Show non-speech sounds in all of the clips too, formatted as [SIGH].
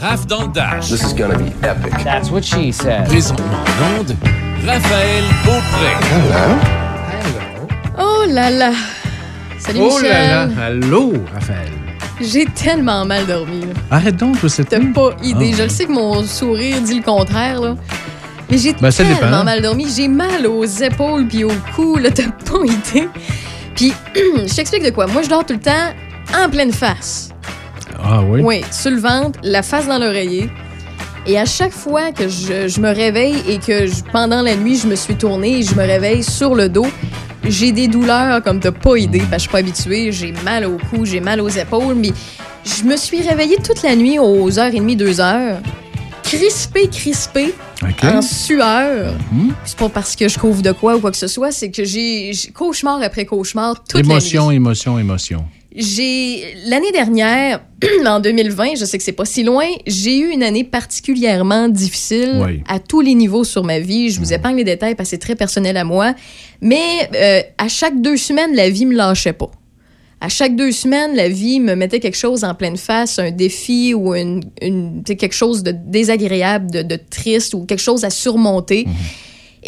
Raph dans le Dash. This is gonna be epic. That's what she said. Présentement en onde, Raphaël Beaupré. Oh là là! Salut Oh Michel! là là, allô, Raphaël. J'ai tellement mal dormi. là. Arrête donc, toi, cette T'as pas idée. Ah. Je le sais que mon sourire dit le contraire, là. Mais j'ai Ben, tellement dépend. mal dormi. J'ai mal aux épaules puis au cou, là. [LAUGHS] T'as pas idée. Puis, [CLEARS THROAT] je t'explique de quoi. Moi, je dors tout le temps en pleine face. Ah oui? Oui, sur le ventre, la face dans l'oreiller. Et à chaque fois que je, je me réveille et que je- pendant la nuit, je me suis tournée et je me réveille sur le dos, j'ai des douleurs comme t'as pas idée, parce que je suis pas habituée. J'ai mal au cou, j'ai mal aux épaules, mais je me suis réveillée toute la nuit aux heures et demie, deux heures, crispée, crispée, en sueur. Mhm. C'est pas parce que je couvre de quoi ou quoi que ce soit, c'est que j'ai cauchemar après cauchemar toute Émotion, la nuit. émotion, émotion. J'ai l'année dernière, [CLEARS THROAT] en 2020, je sais que c'est pas si loin, j'ai eu une année particulièrement difficile Oui. à tous les niveaux sur ma vie. Je vous épargne les détails parce que c'est très personnel à moi, mais euh, à chaque deux semaines, la vie me lâchait pas. À chaque deux semaines, la vie me mettait quelque chose en pleine face, un défi ou une, quelque chose de désagréable, de, de triste ou quelque chose à surmonter.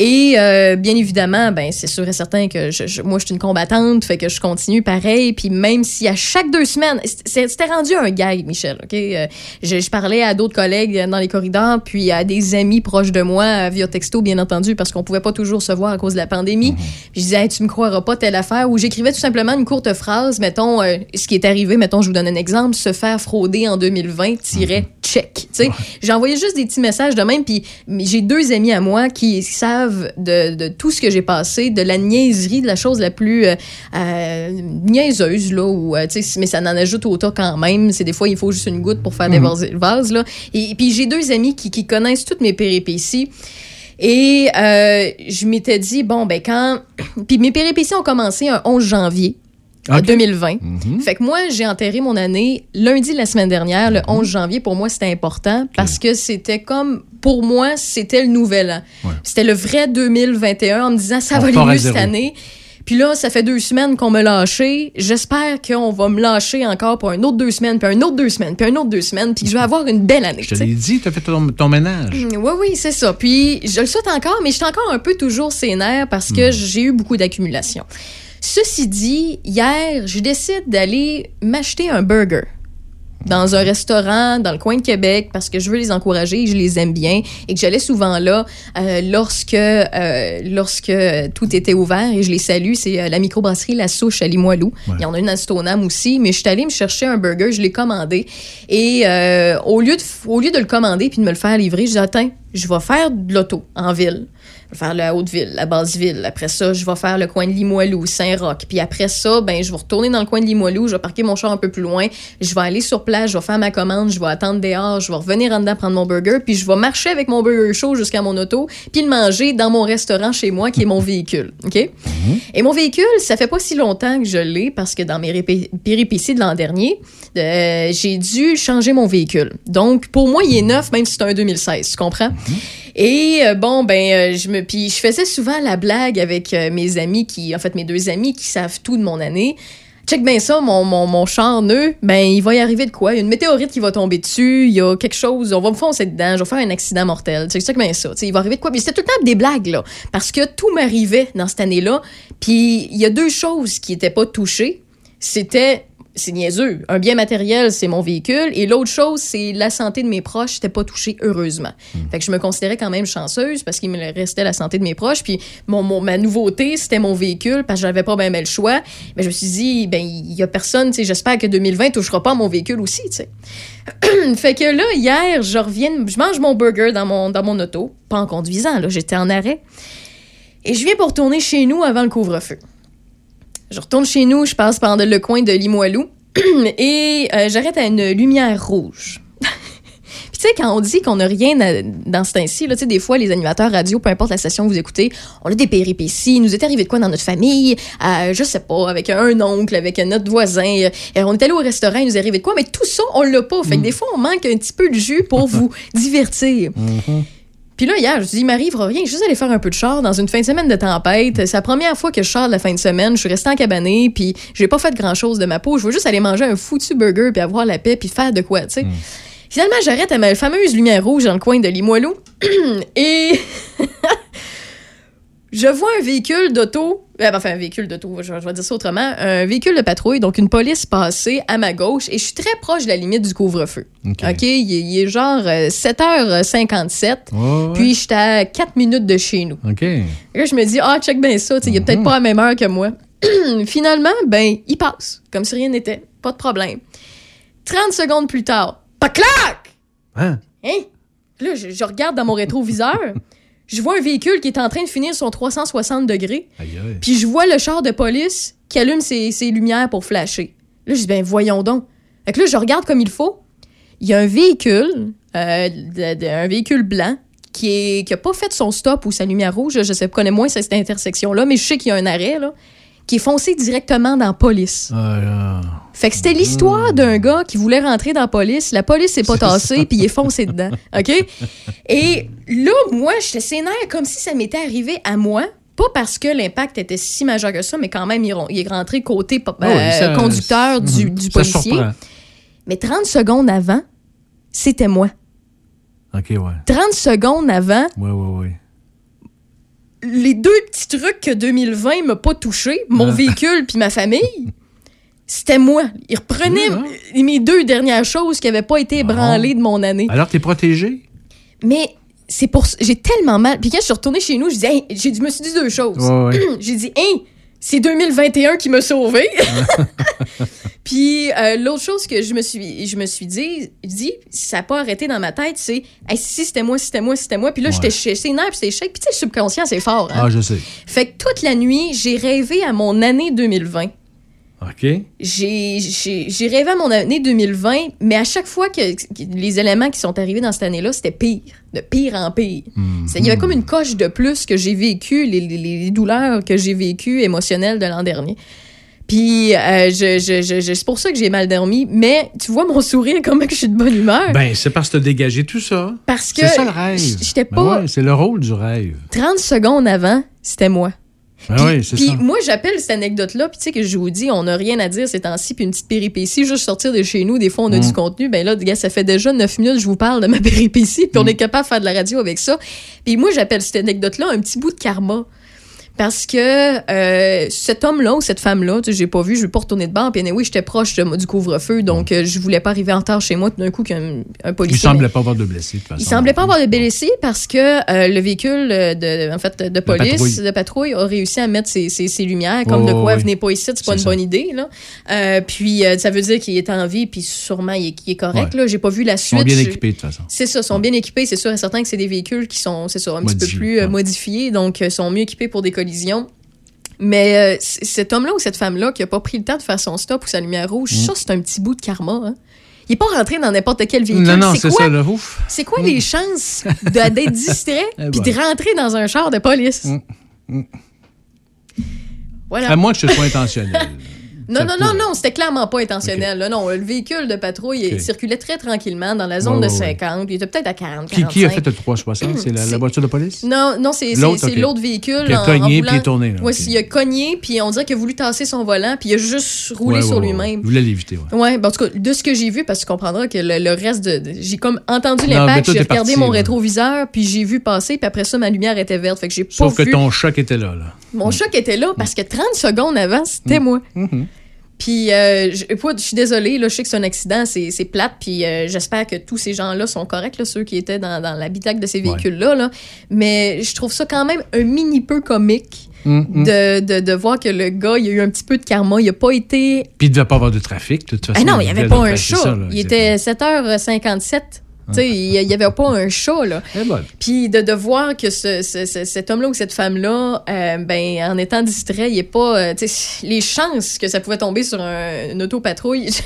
Et euh, bien évidemment, ben c'est sûr et certain que je, je- moi, je suis une combattante, fait que je continue pareil. Puis même si à chaque deux semaines, c'était rendu un gag, Michel, OK? Euh, je, je parlais à d'autres collègues dans les corridors, puis à des amis proches de moi, euh, via texto, bien entendu, parce qu'on pouvait pas toujours se voir à cause de la pandémie. Puis je disais, Hey, tu me croiras pas telle affaire, ou j'écrivais tout simplement une courte phrase, mettons, euh, ce qui est arrivé, mettons, je vous donne un exemple, se faire frauder en 2020-check. Tu sais, envoyé juste des petits messages de même, puis j'ai deux amis à moi qui savent de, de tout ce que j'ai passé, de la niaiserie, de la chose la plus euh, euh, niaiseuse, là, ou, euh, mais ça en ajoute au tas quand même. C'est des fois, il faut juste une goutte pour faire dévaser le vase, là. Et, puis j'ai deux amis qui, qui connaissent toutes mes péripéties. Et euh, je m'étais dit, bon, ben quand... [CLEARS THROAT] Puis mes péripéties ont commencé un 11 janvier. Ok. 2020. Mhm. Fait que moi, j'ai enterré mon année lundi de la semaine dernière, le 11 janvier. Pour moi, c'était important parce que c'était comme, pour moi, c'était le nouvel an. Ouais. C'était le vrai 2021 en me disant, ça On va aller mieux cette année. Puis là, ça fait deux semaines qu'on me lâché. J'espère qu'on va me lâcher encore pour un autre deux semaines, puis un autre deux semaines, puis un autre deux semaines, puis que je vais avoir une belle année. Je te tu l'ai dit, t'as fait ton, ton ménage. Oui, oui, c'est ça. Puis je le souhaite encore, mais je suis encore un peu toujours sénère parce que j'ai eu beaucoup d'accumulation. Ceci dit, hier, je décide d'aller m'acheter un burger dans un restaurant dans le coin de Québec parce que je veux les encourager et je les aime bien et que j'allais souvent là euh, lorsque euh, lorsque tout était ouvert et je les salue. C'est euh, la microbrasserie La Souche à Limoilou. Ouais. il y en a une à Stoneham aussi mais je suis allée me chercher un burger je l'ai commandé et au lieu de au lieu de le commander puis de me le faire livrer je dis attends je vais faire de l'auto en ville je vais faire la Haute-Ville, la Basse-Ville. Après ça, je vais faire le coin de Limoilou, Saint-Roch. Puis après ça, ben, je vais retourner dans le coin de Limoilou, je vais parquer mon char un peu plus loin, je vais aller sur place, je vais faire ma commande, je vais attendre dehors, je vais revenir en dedans prendre mon burger, puis je vais marcher avec mon burger chaud jusqu'à mon auto, puis le manger dans mon restaurant chez moi, qui est mon véhicule. OK? Et mon véhicule, ça fait pas si longtemps que je l'ai, parce que dans mes péripéties de l'an dernier, euh, j'ai dû changer mon véhicule. Donc, pour moi, il est neuf, même si c'est un 2016, tu comprends? Et euh, bon, ben, euh, je me, puis je faisais souvent la blague avec euh, mes amis qui, en fait, mes deux amis qui savent tout de mon année. Check bien ça, mon, mon, mon char neuf, ben, il va y arriver de quoi? Il y a une météorite qui va tomber dessus, il y a quelque chose, on va me foncer dedans, je vais faire un accident mortel. Check, check bien ça, tu sais, il va arriver de quoi? Mais c'était tout le temps des blagues, là. Parce que tout m'arrivait dans cette année-là. Puis il y a deux choses qui n'étaient pas touchées. C'était c'est niaiseux. Un bien matériel, c'est mon véhicule. Et l'autre chose, c'est la santé de mes proches. J'étais pas touchée, heureusement. Fait que je me considérais quand même chanceuse parce qu'il me restait la santé de mes proches. Puis mon, mon- ma nouveauté, c'était mon véhicule parce que j'avais pas bien le choix. Mais je me suis dit, ben, il y a personne, tu sais, j'espère que 2020 touchera pas à mon véhicule aussi, tu sais. [CLEARS THROAT] fait que là, hier, je reviens, je mange mon burger dans mon, dans mon auto. Pas en conduisant, là, j'étais en arrêt. Et je viens pour retourner chez nous avant le couvre-feu. Je retourne chez nous, je passe par le coin de Limoilou [CLEARS THROAT] et euh, j'arrête à une lumière rouge. [LAUGHS] Puis tu sais, quand on dit qu'on n'a rien à- dans ce temps-ci, là, tu sais, des fois, les animateurs radio, peu importe la station que vous écoutez, on a des péripéties. Il nous est arrivé de quoi dans notre famille? Euh, je sais pas, avec un oncle, avec notre voisin. Euh, on est allé au restaurant, il nous est arrivé de quoi? Mais tout ça, on l'a pas. Fait que des fois, on manque un petit peu de jus pour [LAUGHS] vous divertir. Puis là, hier, je me suis dit, il m'arrivera rien. Je suis juste allée faire un peu de char dans une fin de semaine de tempête. C'est la première fois que je sors de la fin de semaine. Je suis restée en cabanée, puis j'ai pas fait grand-chose de ma peau. Je veux juste aller manger un foutu burger, puis avoir la paix, puis faire de quoi, tu sais. Finalement, j'arrête à ma fameuse lumière rouge dans le coin de Limoilou [CLEARS THROAT] et [LAUGHS] je vois un véhicule d'auto, euh, enfin un véhicule d'auto, je, je vais dire ça autrement, un véhicule de patrouille, donc une police passer à ma gauche et je suis très proche de la limite du couvre-feu. OK. Il est, il est genre euh, 7h57, Ouais, ouais. puis j'étais à 4 minutes de chez nous. OK. Là, je me dis, ah, check bien ça, il est peut-être pas à la même heure que moi. [CLEARS THROAT] Finalement, ben, il passe, comme si rien n'était. Pas de problème. 30 secondes plus tard, pas clac! Hein? Hein? Là, je, je regarde dans mon rétroviseur, [LAUGHS] je vois un véhicule qui est en train de finir son 360 degrés, puis je vois le char de police qui allume ses, ses lumières pour flasher. Là, je dis, ben, voyons donc. Fait que là, je regarde comme il faut. Il y a un véhicule, euh, de- de- un véhicule blanc, qui est qui a pas fait son stop ou sa lumière rouge. Je sais, connais moins cette intersection-là, mais je sais qu'il y a un arrêt, là, qui est foncé directement dans la police. Ah. Fait que c'était l'histoire d'un gars qui voulait rentrer dans la police. La police s'est pas tassée, puis il est foncé dedans. [LAUGHS] OK? Et là, moi, j'étais sénère comme si ça m'était arrivé à moi. Pas parce que l'impact était si majeur que ça, mais quand même, il est- rentré côté Ah oui, euh, ça- conducteur du, policier. surprend. Mais 30 secondes avant, c'était moi. OK, ouais. 30 secondes avant, Ouais, ouais, ouais. Les deux petits trucs que 2020 m'a pas touché, mon Ah. véhicule puis ma famille, c'était moi. Il reprenait Oui, hein? mes deux dernières choses qui n'avaient pas été ébranlées de mon année. Alors, t'es protégé? Mais c'est pour ça- j'ai tellement mal. Puis quand je suis retournée chez nous, je, dis, Hey, j'ai dit- je me suis dit deux choses. Ouais, ouais. [CLEARS THROAT] J'ai dit, hein, c'est 2021 qui m'a sauvé. [LAUGHS] Puis euh, l'autre chose que je me suis, je me suis dit, dit, ça n'a pas arrêté dans ma tête, c'est, hey, si c'était moi, si c'était moi, si c'était moi. Puis là, Ouais. j'étais chez nerfs, puis c'était shake. Puis tu sais, le subconscient, c'est fort. hein. Ah, je sais. Fait que toute la nuit, j'ai rêvé à mon année 2020. OK. J'ai rêvé à mon année 2020, mais à chaque fois que, que les éléments qui sont arrivés dans cette année-là, c'était pire, de pire en pire. C'est- Il y avait comme une coche de plus que j'ai vécu, les, les- les douleurs que j'ai vécues émotionnelles de l'an dernier. Puis euh, je, je- je- je- c'est pour ça que j'ai mal dormi, mais tu vois mon sourire, comment que je suis de bonne humeur. Ben, c'est parce que t'as dégagé tout ça. parce que C'est ça le rêve. j'étais Ben pas ouais, c'est le rôle du rêve. 30 secondes avant, c'était moi. Ben Puis, oui, c'est puis ça. moi, j'appelle cette anecdote-là, puis tu sais que je vous dis, on n'a rien à dire ces temps-ci, puis une petite péripétie, juste sortir de chez nous, des fois on a Mm. du contenu, ben là, gars, ça fait déjà 9 minutes que je vous parle de ma [LAUGHS] péripétie, puis on Mm. est capable de faire de la radio avec ça. Puis moi, j'appelle cette anecdote-là un petit bout de karma. Parce que euh, cet homme-là ou cette femme-là, tu sais, j'ai pas vu, je vais pas retourner de bord. Puis oui, j'étais proche de- du couvre-feu, donc euh, je voulais pas arriver en retard chez moi tout d'un coup qu'un un Il policier. semblait pas avoir de blessés, de toute façon. Il semblait pas avoir de blessés parce que euh, le véhicule de, en fait, de police, patrouille. de patrouille, a réussi à mettre ses, ses- ses lumières, comme Oh, de quoi, oui. venez pas ici, c'est pas une ça. bonne idée. Là. Euh, puis ça veut dire qu'il est en vie, puis sûrement il est, correct. Ouais. Là. J'ai pas vu la Ils suite. sont bien équipés, de toute façon. C'est ça, sont bien équipés. C'est sûr et certain que c'est des véhicules qui sont, c'est ça, un petit peu plus ouais. modifiés, donc sont mieux équipés pour des Mais euh, cet homme-là ou cette femme-là qui a pas pris le temps de faire son stop ou sa lumière rouge, ça, c'est un petit bout de karma. Hein. Il est pas rentré dans n'importe quel véhicule. Non, non, c'est ça, le ouf. c'est quoi les chances de- d'être distrait [LAUGHS] Eh puis de rentrer dans un char de police? Mm, Voilà. À moins que ce soit intentionnel. [LAUGHS] Non, non, non, non, c'était clairement pas intentionnel. là, non, le véhicule de patrouille il circulait très tranquillement dans la zone Ouais, de ouais, ouais. 50. puis Il était peut-être à 40, Qui, 45. qui a fait le 360? C'est la, voiture de police? Non, non, c'est L'autre, c'est ok. l'autre véhicule. Qui a cogné puis il est tourné. Ouais, ok. il a cogné, puis on dirait qu'il a voulu tasser son volant, puis il a juste roulé Ouais, sur ouais, ouais. lui-même. Il voulait l'éviter, ouais. Ouais, ben, en tout cas, de ce que j'ai vu, parce que tu comprendras que le, le reste de. j'ai comme entendu l'impact, j'ai regardé parti, mon rétroviseur, puis j'ai vu passer, puis après ça, ma lumière était verte. Fait que j'ai pas Sauf que ton choc était là. là. Mon choc était là parce que 30 secondes avant, Mm. c'était moi. Mhm. Puis, euh, je, suis désolée, là, je sais que c'est un accident, c'est c'est plate, puis euh, j'espère que tous ces gens-là sont corrects, là, ceux qui étaient dans, dans l'habitacle de ces véhicules-là. Là. Mais je trouve ça quand même un mini peu comique Mhm. de, de, de voir que le gars, il a eu un petit peu de karma. Il a pas été. Puis il ne devait pas avoir de trafic, de toute façon. Ah non, il n'y avait pas un chat. il était 7h57. Il n'y avait pas un chat, là. Eh ben, Puis de, de voir que ce, ce- ce- cet homme-là ou cette femme-là, euh, ben, en étant distrait, il est pas. euh, tu sais, les chances que ça pouvait tomber sur un, une autopatrouille. [LAUGHS]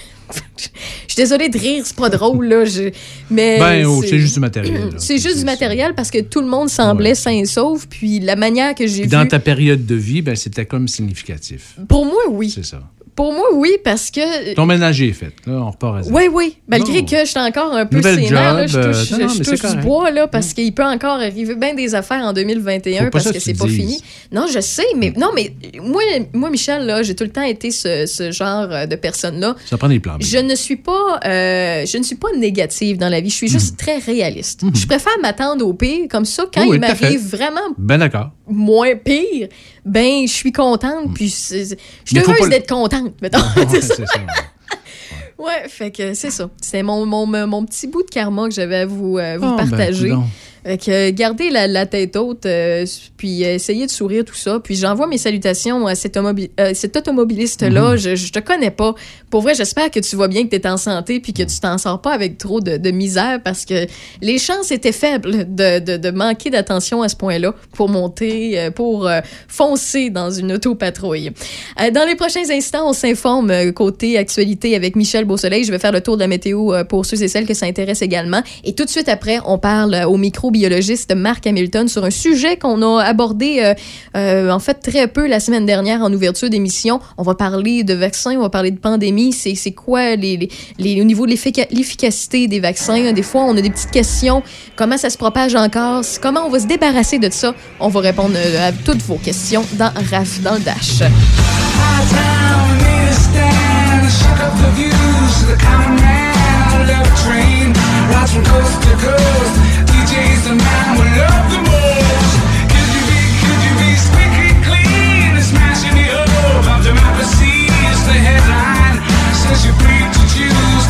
Je suis désolée de rire, c'est pas drôle, là. je- mais. Ben, oh, c'est juste du matériel. [CLEARS THROAT] C'est juste du ça. matériel parce que tout le monde semblait Ouais. sain et sauf. Puis la manière que j'ai vu. dans ta période de vie, ben, c'était comme significatif. Pour moi, oui. C'est ça. Pour moi, oui, parce que. Ton ménage est fait. Là, on repart à. Oui, oui. Malgré que je suis encore un peu Nouvelle sénère, là, je touche, euh, je- je touche du bois, là, parce qu'il peut encore arriver bien des affaires en 2021 Faut pas parce que que c'est pas dises. fini. Non, je sais, mais non, mais moi, moi Michel, là, j'ai tout le temps été ce, ce genre euh, de personne-là. Ça prend des plans. Je ne suis pas, euh, je ne suis pas négative dans la vie. Je suis juste très réaliste. Je préfère m'attendre au pire, comme ça, quand. Oui, il m'arrive vraiment Ben d'accord. Moins pire, ben je suis contente, puis c'est- je suis heureuse d'être contente, mettons. [LAUGHS] C'est ça. Ouais, fait que c'est ça. C'est mon, mon, mon petit bout de karma que j'avais à vous, euh, vous Ah, ben, partager. Fait que euh, gardez la, la tête haute, euh, puis euh, essayez de sourire, tout ça. Puis j'envoie mes salutations à cet, euh, cet automobiliste-là. Mhm. je, je te connais pas. Pour vrai, j'espère que tu vois bien que tu es en santé, puis que tu t'en sors pas avec trop de, de misère, parce que les chances étaient faibles de, de, de manquer d'attention à ce point-là pour monter, euh, pour euh, foncer dans une autopatrouille. Euh, dans les prochains instants, on s'informe euh, côté actualité avec Michel Beausoleil. Je vais faire le tour de la météo euh, pour ceux et celles que ça intéresse également. Et tout de suite après, on parle euh, au microbiologiste Marc Hamilton sur un sujet qu'on a abordé euh, euh, en fait très peu la semaine dernière en ouverture d'émission. On va parler de vaccins, on va parler de pandémie. C'est c'est quoi les, les, au niveau de l'effica- l'efficacité des vaccins? Des fois, on a des petites questions. Comment ça se propage encore? Comment on va se débarrasser de ça? On va répondre euh, à toutes vos questions dans RAF, dans le Dash. Love train, rides from coast to coast. DJ's the man we love the most. Could you be, could you be squeaky clean, smashing the of headline. You're free to choose,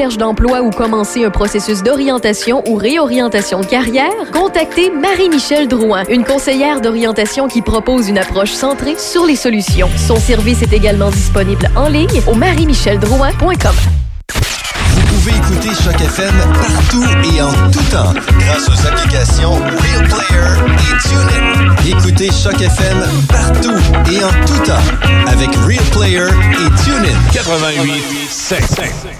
recherche d'emploi ou commencer un processus d'orientation ou réorientation de carrière? Contactez Marie-Michel Drouin, une conseillère d'orientation qui propose une approche centrée sur les solutions. Son service est également disponible en ligne au marie-micheldrouin.com. Vous pouvez écouter Choc FM partout et en tout temps grâce aux applications Real Player et TuneIn. Écoutez Choc FM partout et en tout temps avec Real Player et TuneIn. 88 7.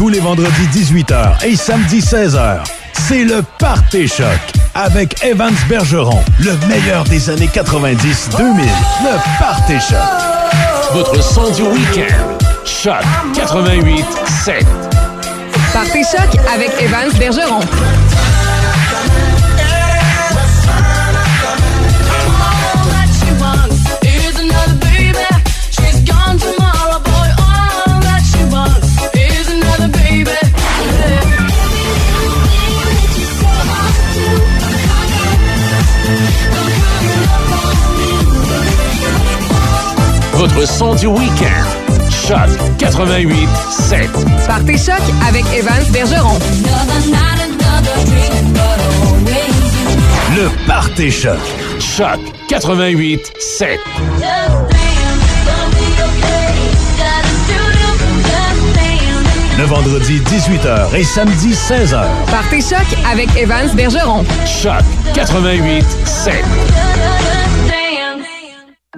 Tous les vendredis 18h et samedi 16h, c'est le Party Choc avec Evans Bergeron, le meilleur des années 90-2000. Le Party Choc. Votre son du week-end. Choc 88 7. Party Choc avec Evans Bergeron. Votre son du week-end. Choc 88 7. Party Choc avec Evans Bergeron. Le Party Choc. Choc 88 7. Le vendredi 18h et samedi 16h. Party Choc avec Evans Bergeron. Choc 88 7.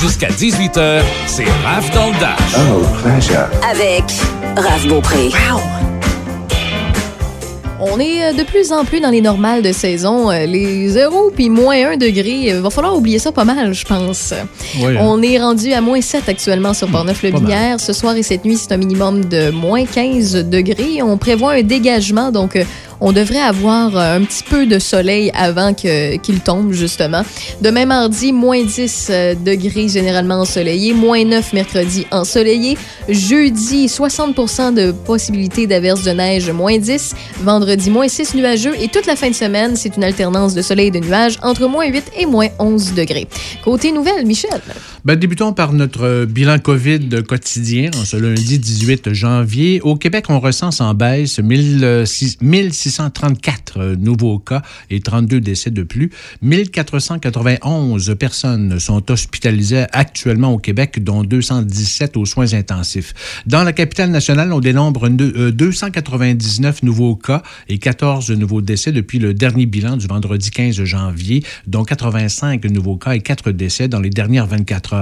Jusqu'à 18h, c'est Raph dans le Dash. Oh, pleasure. Avec Raph Beaupré. On est euh, de plus en plus dans les normales de saison. Euh, Les 0 puis moins 1 degré, il va falloir oublier ça pas mal, je pense. Oui, hein. On est rendu à moins 7 actuellement sur pas Portneuf-le-Binière. Ce soir et cette nuit, c'est un minimum de moins 15 degrés. On prévoit un dégagement, donc euh, on devrait avoir euh, un petit peu de soleil avant qu'il tombe, justement. Demain mardi, moins 10 euh, degrés généralement ensoleillé, moins 9 mercredi ensoleillé. Jeudi, 60% de possibilité d'averse de neige, moins 10. Vendredi, moins 6 nuageux. Et toute la fin de semaine, c'est une alternance de soleil et de nuages entre moins 8 et moins 11 degrés. Côté nouvelle, Michel. Ben, débutons par notre euh, bilan COVID quotidien. En ce lundi 18 janvier, au Québec, on recense en baisse 1600 1634 euh, nouveaux cas et 32 décès de plus. 1491 personnes sont hospitalisées actuellement au Québec, dont 217 aux soins intensifs. Dans la capitale nationale, on dénombre deux- euh, 299 nouveaux cas et 14 nouveaux décès depuis le dernier bilan du vendredi 15 janvier, dont 85 nouveaux cas et 4 décès dans les dernières 24 heures.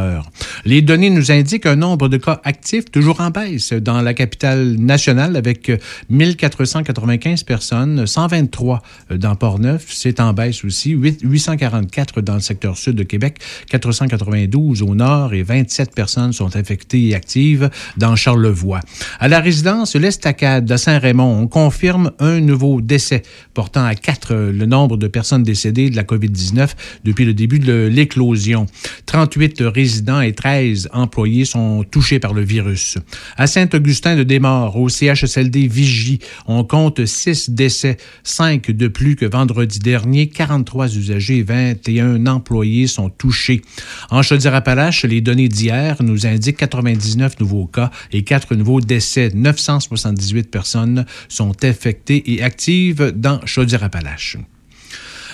Les données nous indiquent un nombre de cas actifs toujours en baisse dans la capitale nationale avec euh, 1495 personnes, 123 dans Port-Neuf, c'est en baisse aussi, 8 844 dans le secteur sud de Québec, 492 au nord et 27 personnes sont infectées et actives dans Charlevoix. À la résidence L'Estacade de Saint-Raymond, on confirme un nouveau décès, portant à 4 le nombre de personnes décédées de la COVID-19 depuis le début de l'éclosion. 38 résidents et 13 employés sont touchés par le virus. À Saint-Augustin de Desmaures, au CHSLD Vigie, on compte 6 décès, 5 de plus que vendredi dernier, 43 usagers et 21 employés sont touchés. En Chaudière-Appalaches, les données d'hier nous indiquent 99 nouveaux cas et 4 nouveaux décès. 978 personnes sont infectées et actives dans Chaudière-Appalaches.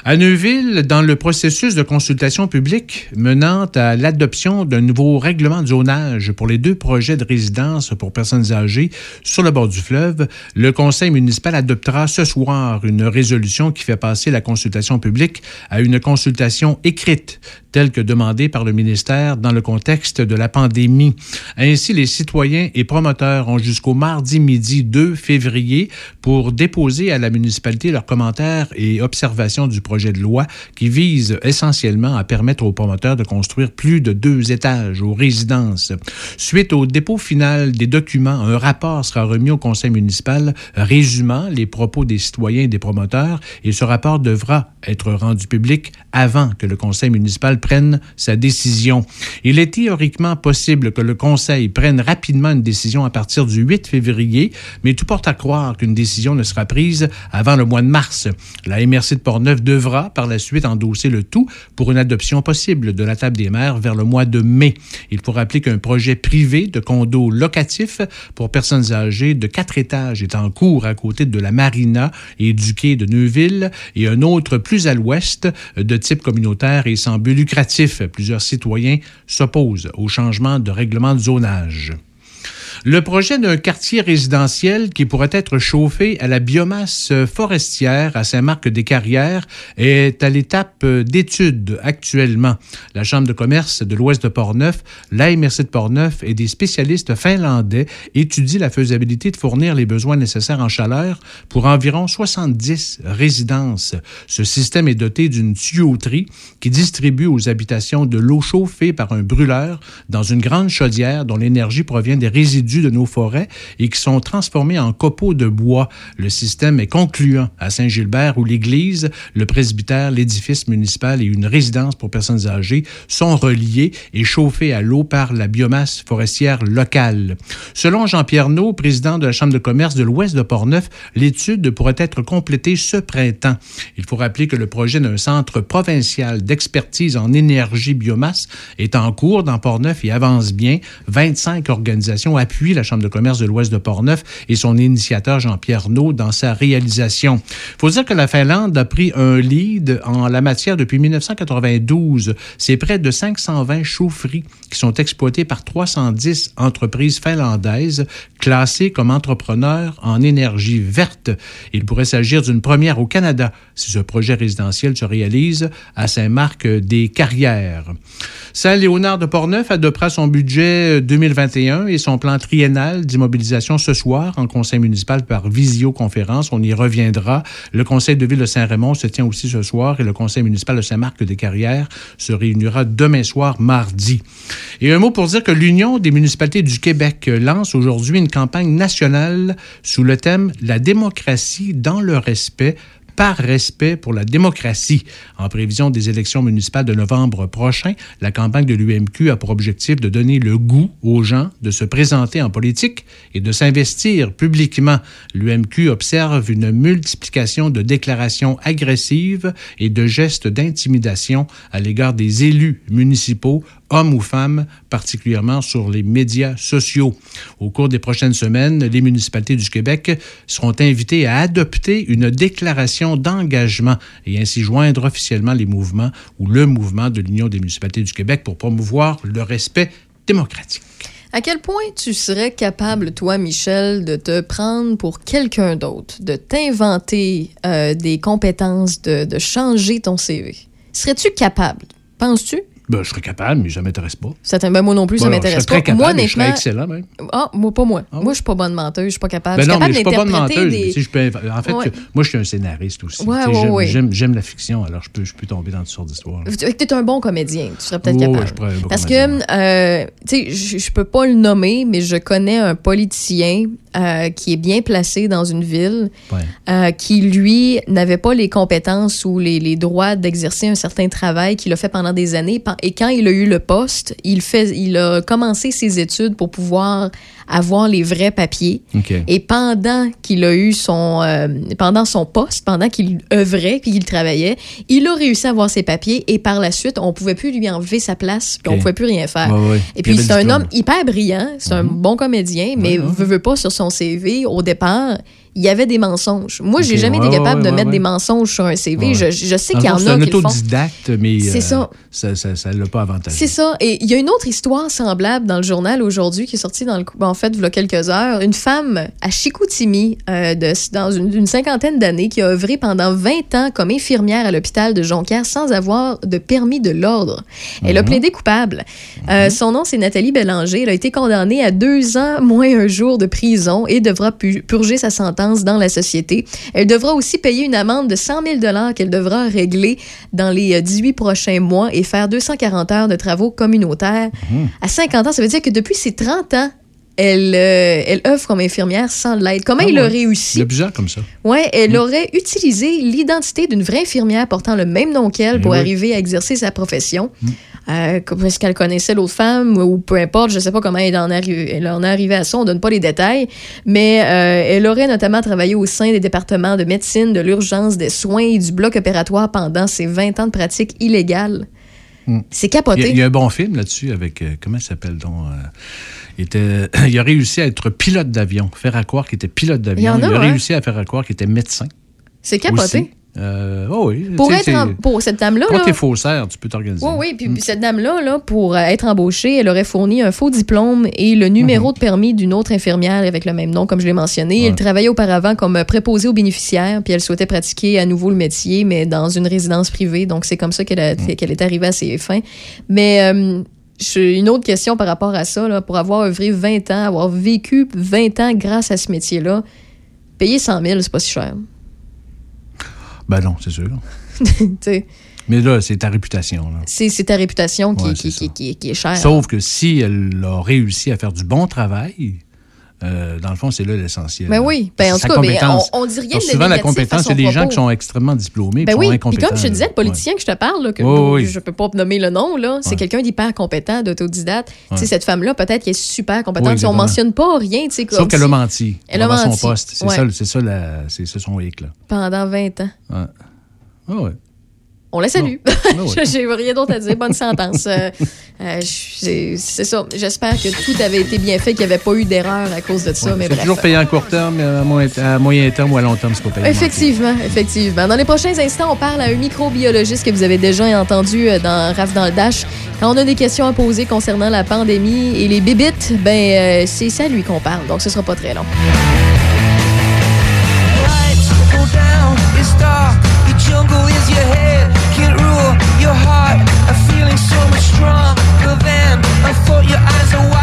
À Neuville, dans le processus de consultation publique menant à l'adoption d'un nouveau règlement de zonage pour les deux projets de résidence pour personnes âgées sur le bord du fleuve, le conseil municipal adoptera ce soir une résolution qui fait passer la consultation publique à une consultation écrite telle que demandée par le ministère dans le contexte de la pandémie. Ainsi, les citoyens et promoteurs ont jusqu'au mardi midi 2 février pour déposer à la municipalité leurs commentaires et observations du projet de loi qui vise essentiellement à permettre aux promoteurs de construire plus de deux étages aux résidences. Suite au dépôt final des documents, un rapport sera remis au conseil municipal résumant les propos des citoyens et des promoteurs et ce rapport devra être rendu public avant que le conseil municipal prenne sa décision. Il est théoriquement possible que le conseil prenne rapidement une décision à partir du 8 février, mais tout porte à croire qu'une décision ne sera prise avant le mois de mars. La MRC de Portneuf devra par la suite endosser le tout pour une adoption possible de la table des maires vers le mois de mai. Il faut rappeler qu'un projet privé de condo locatif pour personnes âgées de quatre étages est en cours à côté de la marina et du quai de Neuville et un autre plus à l'ouest de type communautaire et sans but Plusieurs citoyens s'opposent au changement de règlement de zonage. Le projet d'un quartier résidentiel qui pourrait être chauffé à la biomasse forestière à Saint-Marc-des-Carrières est à l'étape d'étude actuellement. La Chambre de commerce de l'Ouest de Portneuf, l'AMRC de Portneuf et des spécialistes finlandais étudient la faisabilité de fournir les besoins nécessaires en chaleur pour environ 70 résidences. Ce système est doté d'une tuyauterie qui distribue aux habitations de l'eau chauffée par un brûleur dans une grande chaudière dont l'énergie provient des résidus de nos forêts et qui sont transformés en copeaux de bois. Le système est concluant à Saint-Gilbert où l'église, le presbytère, l'édifice municipal et une résidence pour personnes âgées sont reliés et chauffés à l'eau par la biomasse forestière locale. Selon Jean-Pierre Naud, président de la Chambre de commerce de l'Ouest de Portneuf, l'étude pourrait être complétée ce printemps. Il faut rappeler que le projet d'un centre provincial d'expertise en énergie biomasse est en cours dans Portneuf et avance bien. 25 organisations appuient la Chambre de commerce de l'Ouest de Portneuf et son initiateur Jean-Pierre Naud dans sa réalisation. Faut dire que la Finlande a pris un lead en la matière depuis 1992. C'est près de 520 chaufferies qui sont exploitées par 310 entreprises finlandaises classées comme entrepreneurs en énergie verte. Il pourrait s'agir d'une première au Canada si ce projet résidentiel se réalise à Saint-Marc-des-Carrières. Saint-Léonard de Portneuf adoptera son budget 2021 et son plan triennal d'immobilisation ce soir en conseil municipal par visioconférence. On y reviendra. Le conseil de ville de Saint-Raymond se tient aussi ce soir et le conseil municipal de Saint-Marc-des-Carrières se réunira demain soir, mardi. Et un mot pour dire que l'Union des municipalités du Québec lance aujourd'hui une campagne nationale sous le thème La démocratie dans le respect par respect pour la démocratie. En prévision des élections municipales de novembre prochain, la campagne de l'UMQ a pour objectif de donner le goût aux gens de se présenter en politique et de s'investir publiquement. L'UMQ observe une multiplication de déclarations agressives et de gestes d'intimidation à l'égard des élus municipaux hommes ou femmes, particulièrement sur les médias sociaux. Au cours des prochaines semaines, les municipalités du Québec seront invitées à adopter une déclaration d'engagement et ainsi joindre officiellement les mouvements ou le mouvement de l'Union des municipalités du Québec pour promouvoir le respect démocratique. À quel point tu serais capable, toi, Michel, de te prendre pour quelqu'un d'autre, de t'inventer euh, des compétences, de, de changer ton CV? Serais-tu capable? Penses-tu? Ben, je serais capable, mais ça m'intéresse pas. Ben, moi non plus, ça Bon, alors, m'intéresse je serais pas. moi, capable et je serais honnêtement. excellent, même. Ah, moi, pas moi. Ah ouais? Moi, je suis pas bonne menteuse, je suis pas capable. Ben je non, suis mais je suis pas bonne d'interpréter menteuse. des- mais tu sais, je peux- en fait, Ouais. moi, je suis un scénariste aussi. Ouais, j'aime- la fiction, alors je peux, je peux tomber dans toutes sortes d'histoires. Tu es un bon comédien, tu serais peut-être capable. je pourrais Parce comédien, que, euh, tu sais, je- je peux pas le nommer, mais je connais un politicien euh, qui est bien placé dans une ville, euh, qui, lui, n'avait pas les compétences ou les, les droits d'exercer un certain travail qu'il a fait pendant des années. Et quand il a eu le poste, il, fait, il a commencé ses études pour pouvoir avoir les vrais papiers. Et pendant qu'il a eu son euh, pendant son poste, pendant qu'il œuvrait puis qu'il travaillait, il a réussi à avoir ses papiers et par la suite, on pouvait plus lui enlever sa place, puis Ok. on pouvait plus rien faire. Ouais, ouais. Et puis c'est un homme hyper brillant, c'est un bon comédien, mais veut, veut pas sur son CV au départ, il y avait des mensonges. Moi, j'ai Ok, jamais ouais, été capable ouais, de ouais, mettre des mensonges sur un CV. Je, je sais qu'il y en fond, C'est a un le font. autodidacte, mais C'est euh, ça. ça. Ça ça l'a pas avantagé. C'est ça. Et il y a une autre histoire semblable dans le journal aujourd'hui qui est sortie dans le, en fait, il y a quelques heures. Une femme à Chicoutimi, euh, de, dans une, cinquantaine d'années, qui a œuvré pendant 20 ans comme infirmière à l'hôpital de Jonquière sans avoir de permis de l'ordre. Elle a plaidé coupable. Euh, Son nom, c'est Nathalie Bélanger. Elle a été condamnée à deux ans moins un jour de prison et devra pu- purger sa sentence dans la société. Elle devra aussi payer une amende de 100 000 qu'elle devra régler dans les euh, 18 prochains mois et faire 240 heures de travaux communautaires. À 50 ans, ça veut dire que depuis ses 30 ans, elle, euh, elle œuvre comme infirmière sans l'aide. Comment Ah il a ouais. réussi? Il y a plusieurs comme ça. Ouais, elle aurait utilisé l'identité d'une vraie infirmière portant le même nom qu'elle Eh pour oui. arriver à exercer sa profession. Euh, comme- Est-ce qu'elle connaissait l'autre femme ou peu importe, je sais pas comment elle en, arri- elle en est arrivée à ça, on donne pas les détails, mais euh, elle aurait notamment travaillé au sein des départements de médecine, de l'urgence, des soins et du bloc opératoire pendant ses 20 ans de pratique illégale. Hmm. C'est Il y, a, capoté. il y a un bon film là-dessus avec. euh, comment il s'appelle donc euh, il, était, [LAUGHS] il a réussi à être pilote d'avion. Faire à croire qu'il était pilote d'avion. Il y a, hein? réussi à faire à croire qu'il était médecin. C'est capoté. aussi. Euh, oh oui. Pour, être en- pour cette dame-là, Quand t'es faussaire, tu peux t'organiser. Oui, oui. Puis, puis cette dame-là, là, pour euh, être embauchée, elle aurait fourni un faux diplôme et le numéro de permis d'une autre infirmière avec le même nom, comme je l'ai mentionné. Elle travaillait auparavant comme euh, préposée aux bénéficiaires, puis elle souhaitait pratiquer à nouveau le métier, mais dans une résidence privée. Donc, c'est comme ça qu'elle qu'elle est arrivée à ses fins. Mais euh, une autre question par rapport à ça. Là, pour avoir œuvré 20 ans, avoir vécu 20 ans grâce à ce métier-là, payer 100 000, c'est pas si cher. Ben non, c'est sûr. [LAUGHS] Mais là, c'est ta réputation. c'est ta réputation qui, Ouais, qui, c'est qui, qui- qui est chère. Sauf que si elle a réussi à faire du bon travail, euh, dans le fond, c'est là l'essentiel. Ben oui. Ben, en tout cas, mais on- on dit rien Parce de Souvent, la compétence, c'est des gens qui sont extrêmement diplômés Ben qui oui, sont puis incompétents. comme je te disais, le politicien que je te parle, là, que oui. je peux pas nommer le nom, là, c'est Ouais. quelqu'un d'hyper compétent, d'autodidacte. Tu sais, Ouais. cette femme-là, peut-être qu'elle est super compétente. Si on exactement. mentionne pas rien, tu sais, Sauf qu'elle a menti. Elle a menti. son poste. C'est ça, c'est ça, la- c'est son hic, là. pendant 20 ans. Ouais. Ah ouais. On la salue. [LAUGHS] J'ai rien d'autre à dire. Bonne sentence. Euh, [LAUGHS] euh, c'est ça. J'espère que tout avait été bien fait, qu'il n'y avait pas eu d'erreur à cause de ça. Ouais. mais bref. toujours payé à court terme, à moyen, à moyen terme ou à long terme, c'est pas payé. Effectivement, effectivement. Dans les prochains instants, on parle à un microbiologiste que vous avez déjà entendu euh, dans Raf dans le Dash. Quand on a des questions à poser concernant la pandémie et les bébites, ben euh, c'est ça lui qu'on parle, donc ce sera pas très long. So much stronger than I thought. Your eyes are wide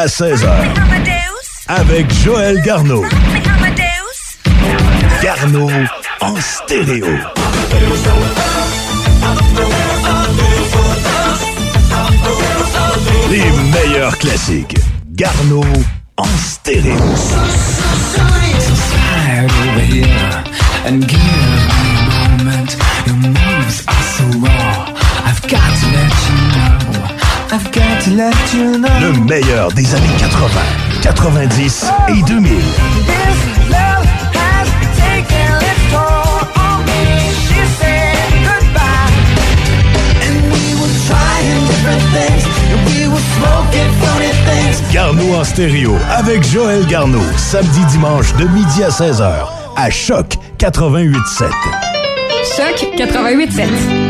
à 16h. Avec Joël Garneau. Garneau en stéréo. Les meilleurs classiques. Garneau en stéréo. Meilleur des années 80, 90 et 2000. This love has taken its toll on me. She said goodbye. And we were trying different things. And we were smoking funny things. Garneau en stéréo avec Joël Garneau. Samedi, dimanche de midi à 16h à Choc 88.7. Choc 88.7.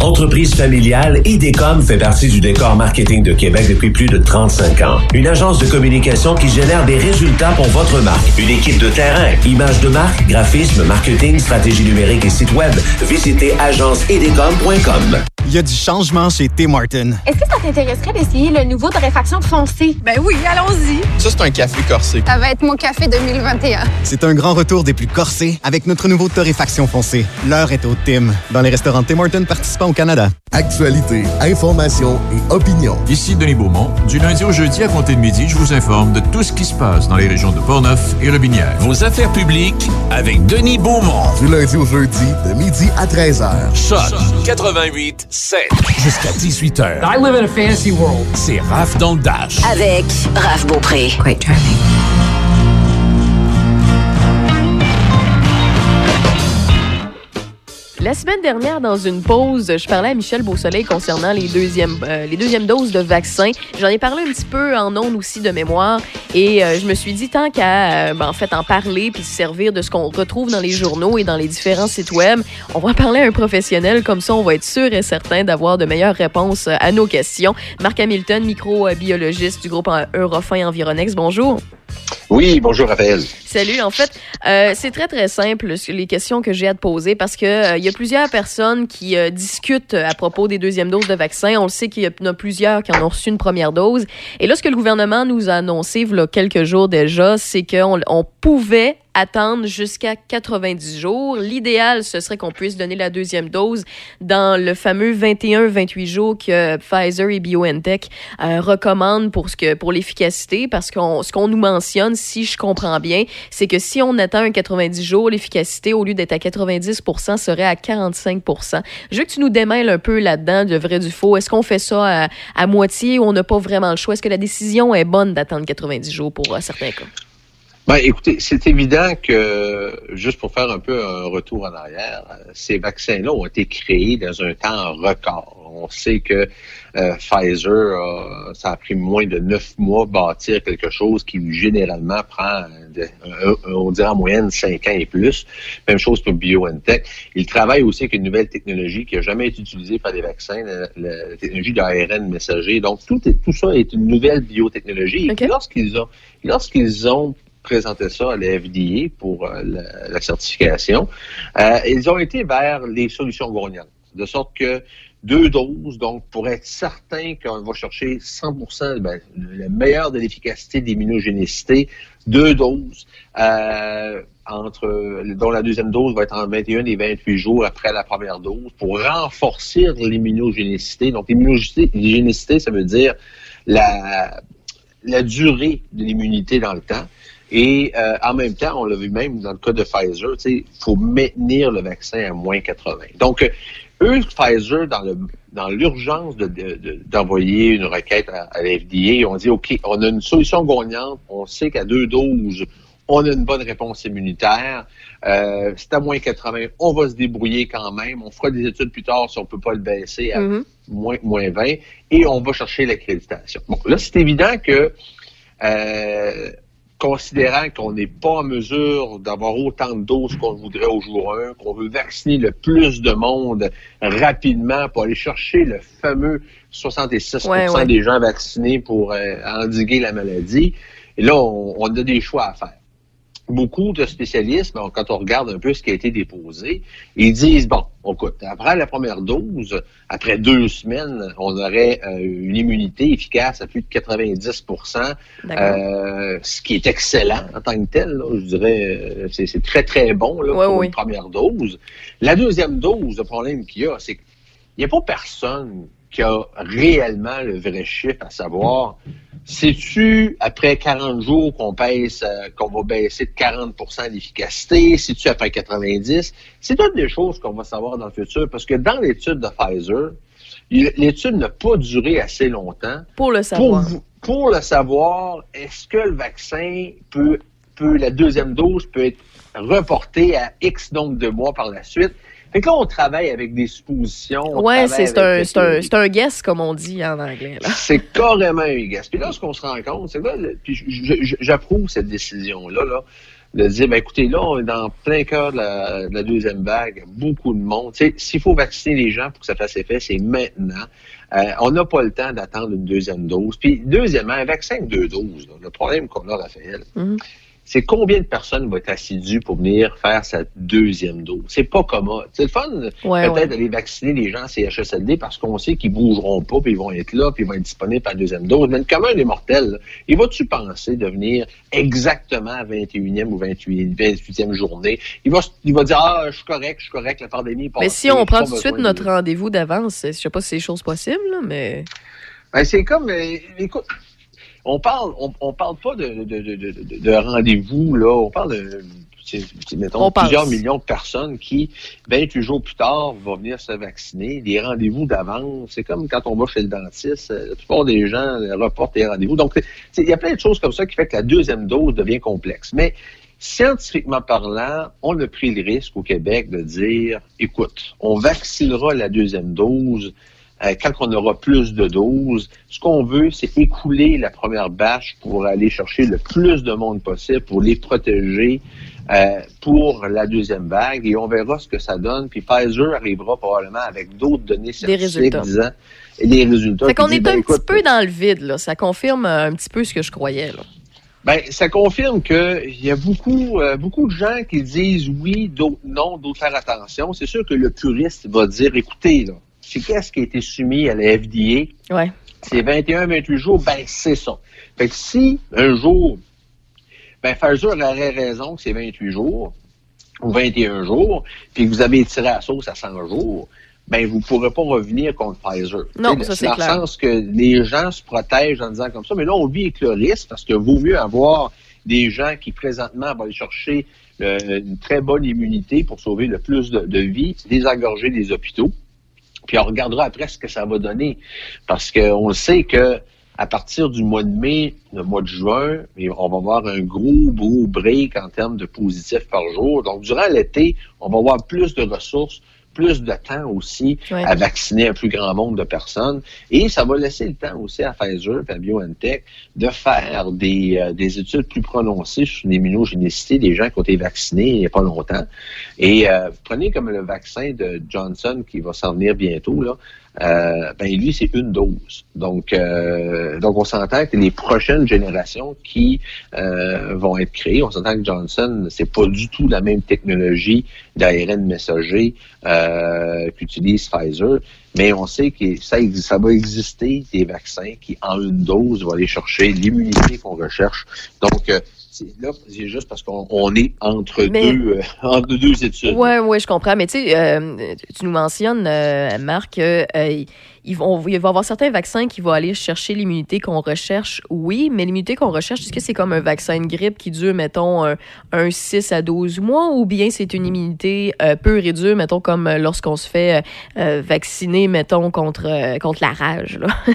Entreprise familiale, IDECOM fait partie du décor marketing de Québec depuis plus de 35 ans. Une agence de communication qui génère des résultats pour votre marque. Une équipe de terrain, images de marque, graphisme, marketing, stratégie numérique et site web. Visitez agenceidecom.com. Il y a du changement chez Tim Martin. Est-ce que ça t'intéresserait d'essayer le nouveau torréfaction foncé? Ben oui, allons-y. Ça, c'est un café corsé. Ça va être mon café 2021. C'est un grand retour des plus corsés avec notre nouveau torréfaction foncé. L'heure est au Tim, dans les restaurants Tim Hortons participants au Canada. Actualité, information et opinion. Ici Denis Beaumont. Du lundi au jeudi à compter de midi, je vous informe de tout ce qui se passe dans les régions de Portneuf et Robinière. Vos affaires publiques avec Denis Beaumont. Du lundi au jeudi, de midi à 13h. Choc 88 7. Jusqu'à 18h. I live in a fantasy world. C'est Raph dans le Dash. Avec Raph Beaupré. Quite charming. La semaine dernière, dans une pause, je parlais à Michel Beausoleil concernant les deuxièmes, euh, les deuxièmes doses de vaccins. J'en ai parlé un petit peu en ondes aussi de mémoire et euh, je me suis dit tant qu'à euh, ben, en fait en parler puis se servir de ce qu'on retrouve dans les journaux et dans les différents sites web, on va en parler à un professionnel comme ça on va être sûr et certain d'avoir de meilleures réponses à nos questions. Marc Hamilton, microbiologiste du groupe Eurofin Environex. Bonjour. Oui, bonjour Raphaël. Salut. En fait, c'est très très simple les questions que j'ai à te poser parce que euh, il y a plusieurs personnes qui euh, discutent à propos des deuxièmes doses de vaccin. On le sait qu'il y en a plusieurs qui en ont reçu une première dose. Et là, ce que le gouvernement nous a annoncé il y a quelques jours déjà, c'est qu'on on pouvait attendre jusqu'à 90 jours. L'idéal, ce serait qu'on puisse donner la deuxième dose dans le fameux 21-28 jours que Pfizer et BioNTech euh, recommandent pour ce que pour l'efficacité, parce qu'on ce qu'on nous mentionne, si je comprends bien, c'est que si on attend un 90 jours, l'efficacité au lieu d'être à 90 serait à 45 Je veux que tu nous démêles un peu là-dedans, de vrai du faux. Est-ce qu'on fait ça à, moitié ou on n'a pas vraiment le choix? Est-ce que la décision est bonne d'attendre 90 jours pour euh, certains cas? Ben, écoutez, c'est évident que, juste pour faire un peu un retour en arrière, euh, ces vaccins-là ont été créés dans un temps record. On sait que euh, Pfizer, a- ça a pris moins de neuf mois bâtir quelque chose qui généralement prend, de- euh, on dirait en moyenne, cinq ans et plus. Même chose pour BioNTech. Ils travaillent aussi avec une nouvelle technologie qui n'a jamais été utilisée par des vaccins, la, la technologie d'ARN messager. Donc, tout, est- tout ça est une nouvelle biotechnologie. Lorsqu'ils ont, lorsqu'ils ont présenté ça à la pour euh, la, certification, euh, ils ont été vers les solutions gagnantes. De sorte que deux doses, donc pour être certain qu'on va chercher 100 ben, le meilleur de l'efficacité d'immunogénicité, deux doses euh, entre dont la deuxième dose va être en 21 et 28 jours après la première dose pour renforcer l'immunogénicité. Donc l'immunogénicité, ça veut dire la durée de l'immunité dans le temps. Et euh, en même temps, on l'a vu même dans le cas de Pfizer, il faut maintenir le vaccin à moins 80. Donc, euh, eux, Pfizer, dans le dans l'urgence de- de- de- d'envoyer une requête à, à la FDA, on dit, OK, on a une solution gagnante, on sait qu'à deux doses, on a une bonne réponse immunitaire. Euh, c'est à moins 80, on va se débrouiller quand même. On fera des études plus tard si on peut pas le baisser à Mhm. moins, moins 20 et on va chercher l'accréditation. Bon, là, c'est évident que euh, considérant qu'on n'est pas en mesure d'avoir autant de doses qu'on voudrait au jour 1, qu'on veut vacciner le plus de monde rapidement pour aller chercher le fameux 66 Ouais, ouais. des gens vaccinés pour euh, endiguer la maladie. Et là, on, on a des choix à faire. Beaucoup de spécialistes, quand on regarde un peu ce qui a été déposé, ils disent, bon, écoute, après la première dose, après deux semaines, on aurait euh, une immunité efficace à plus de 90 D'accord. euh, ce qui est excellent en tant que tel. là. je dirais, euh, c'est c'est très, très bon là, Ouais, pour oui. une première dose. La deuxième dose, le problème qu'il y a, c'est qu'il n'y a pas personne qui a réellement le vrai chiffre à savoir c'est-tu après 40 jours qu'on baisse, euh, qu'on va baisser de 40% d'efficacité? C'est-tu après 90? C'est toutes des choses qu'on va savoir dans le futur parce que dans l'étude de Pfizer, l'étude n'a pas duré assez longtemps Pour le pour, savoir. vous- pour le savoir, est-ce que le vaccin peut, peut, la deuxième dose peut être reportée à X nombre de mois par la suite? Fait que là, on travaille avec des suppositions. on Ouais, c'est un, des c'est un, théories. c'est un guess, comme on dit en anglais. C'est carrément un gaz. Puis là, ce qu'on se rend compte, c'est que là, puis j'approuve cette décision-là, là, de dire, ben écoutez, là, on est dans plein cœur de la, de la deuxième vague, beaucoup de monde. Tu sais, S'il faut vacciner les gens pour que ça fasse effet, c'est maintenant. Euh, on n'a pas le temps d'attendre une deuxième dose. Puis, deuxièmement, un vaccin de deux doses, là, le problème qu'on a, Raphaël, Mhm. C'est combien de personnes vont être assidues pour venir faire sa deuxième dose? C'est pas commode. C'est le fun, Ouais, peut-être, ouais. d'aller vacciner les gens à CHSLD parce qu'on sait qu'ils bougeront pas, puis ils vont être là, puis ils vont être disponibles à la deuxième dose. Mais le commun des mortels, il va-tu penser de venir exactement à 21e ou 28, 28e journée? Il va, s- il va dire, ah, je suis correct, je suis correct, la pandémie est passée. Mais si on prend tout de suite notre de- rendez-vous d'avance, je sais pas si c'est chose possible, là, mais. Ben, c'est comme, euh, écoute, on parle, on, on parle pas de, de, de, de, de- de rendez-vous, là. On parle de, mettons, On pense. plusieurs millions de personnes qui, 28 jours plus tard, vont venir se vacciner. Des rendez-vous d'avance. C'est comme quand on va chez le dentiste. euh, La plupart des gens reportent les rendez-vous. Donc, il y a plein de choses comme ça qui fait que la deuxième dose devient complexe. Mais, scientifiquement parlant, on a pris le risque au Québec de dire, écoute, on vaccinera la deuxième dose euh, quand on aura plus de doses, ce qu'on veut, c'est écouler la première bâche pour aller chercher le plus de monde possible, pour les protéger euh, pour la deuxième vague, et on verra ce que ça donne. Puis Pfizer arrivera probablement avec d'autres données scientifiques disant des résultats. Fait qu'on est ben, un écoute, petit peu dans le vide, là. Ça confirme euh, un petit peu ce que je croyais, là. Ben, ça confirme que il y a beaucoup, euh, beaucoup de gens qui disent oui, d'autres non, d'autres faire attention. C'est sûr que le puriste va dire, écoutez, là, c'est qu'est-ce qui a été soumis à la FDA? Ouais. C'est 21-28 jours, ben c'est ça. Fait que si un jour, ben Pfizer aurait raison que c'est 28 jours ou 21 jours, puis que vous avez tiré à la sauce à 100 jours, ben vous ne pourrez pas revenir contre Pfizer. Non, ça, c'est Dans clair. le sens que les gens se protègent en disant comme ça, mais là on vit avec le risque parce que vaut mieux avoir des gens qui présentement vont aller chercher euh, une très bonne immunité pour sauver le plus de, de vies, désengorger les hôpitaux. Puis on regardera après ce que ça va donner. Parce qu'on sait que à partir du mois de mai, le mois de juin, on va avoir un gros, gros break en termes de positifs par jour. Donc, durant l'été, on va avoir plus de ressources, plus de temps aussi Ouais. à vacciner un plus grand nombre de personnes. Et ça va laisser le temps aussi à Pfizer et à BioNTech de faire des, euh, des études plus prononcées sur l'immunogénicité des gens qui ont été vaccinés il n'y a pas longtemps. Et euh, prenez comme le vaccin de Johnson qui va s'en venir bientôt, là. Euh, ben lui, c'est une dose. Donc, euh, donc on s'entend que les prochaines générations qui euh, vont être créées, on s'entend que Johnson, c'est pas du tout la même technologie d'ARN messager euh, qu'utilise Pfizer, mais on sait que ça, ça va exister des vaccins qui, en une dose, vont aller chercher l'immunité qu'on recherche. Donc, euh, là, c'est juste parce qu'on on est entre Mais- deux euh, entre deux études. Ouais, ouais, je comprends. Mais tu sais, euh, tu nous mentionnes, euh, Marc, il va y avoir certains vaccins qui vont aller chercher l'immunité qu'on recherche, oui, mais l'immunité qu'on recherche, est-ce que c'est comme un vaccin de grippe qui dure, mettons, un, un 6 à 12 mois, ou bien c'est une immunité euh, peu réduite, mettons, comme euh, lorsqu'on se fait euh, euh, vacciner, mettons, contre, euh, contre la rage, là? [LAUGHS]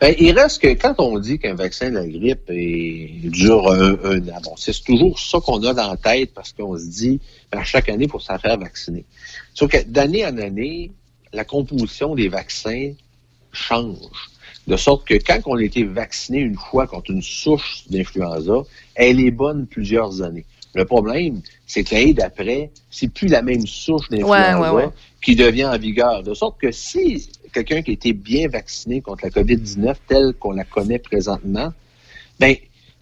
Ben, il reste que quand on dit qu'un vaccin de la grippe est, dure un, un an, bon, c'est toujours ça qu'on a dans la tête parce qu'on se dit, ben, chaque année, il faut s'en faire vacciner. Sauf que d'année en année, la composition des vaccins change. De sorte que quand on a été vacciné une fois contre une souche d'influenza, elle est bonne plusieurs années. Le problème, c'est que l'année d'après, c'est plus la même souche d'influenza Ouais, ouais, ouais. qui devient en vigueur. De sorte que si quelqu'un qui a été bien vacciné contre la COVID-19 telle qu'on la connaît présentement, ben,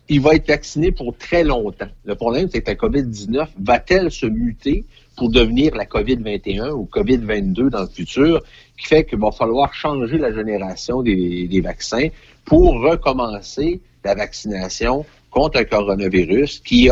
il va être vacciné pour très longtemps. Le problème, c'est que la COVID-19 va-t-elle se muter pour devenir la COVID-21 ou COVID-22 dans le futur, qui fait qu'il va falloir changer la génération des, vaccins pour recommencer la vaccination contre un coronavirus qui,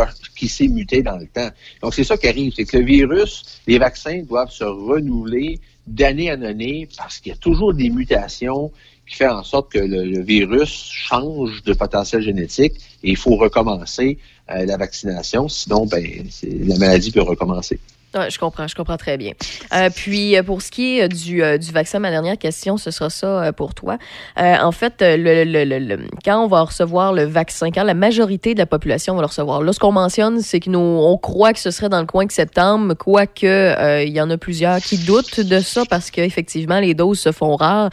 s'est muté dans le temps. Donc, c'est ça qui arrive, c'est que le virus, les vaccins doivent se renouveler d'année en année parce qu'il y a toujours des mutations qui font en sorte que le, virus change de potentiel génétique et il faut recommencer euh, la vaccination, sinon ben, la maladie peut recommencer. Je comprends, je comprends très bien. Euh, puis euh, pour ce qui est euh, du, euh, du vaccin, ma dernière question, ce sera ça pour toi. En fait, le, le- le- le- quand on va recevoir le vaccin, quand la majorité de la population va le recevoir, là, ce qu'on mentionne, c'est que nous, on croit que ce serait dans le coin de septembre, quoique il y en a plusieurs qui doutent de ça parce qu'effectivement, les doses se font rares,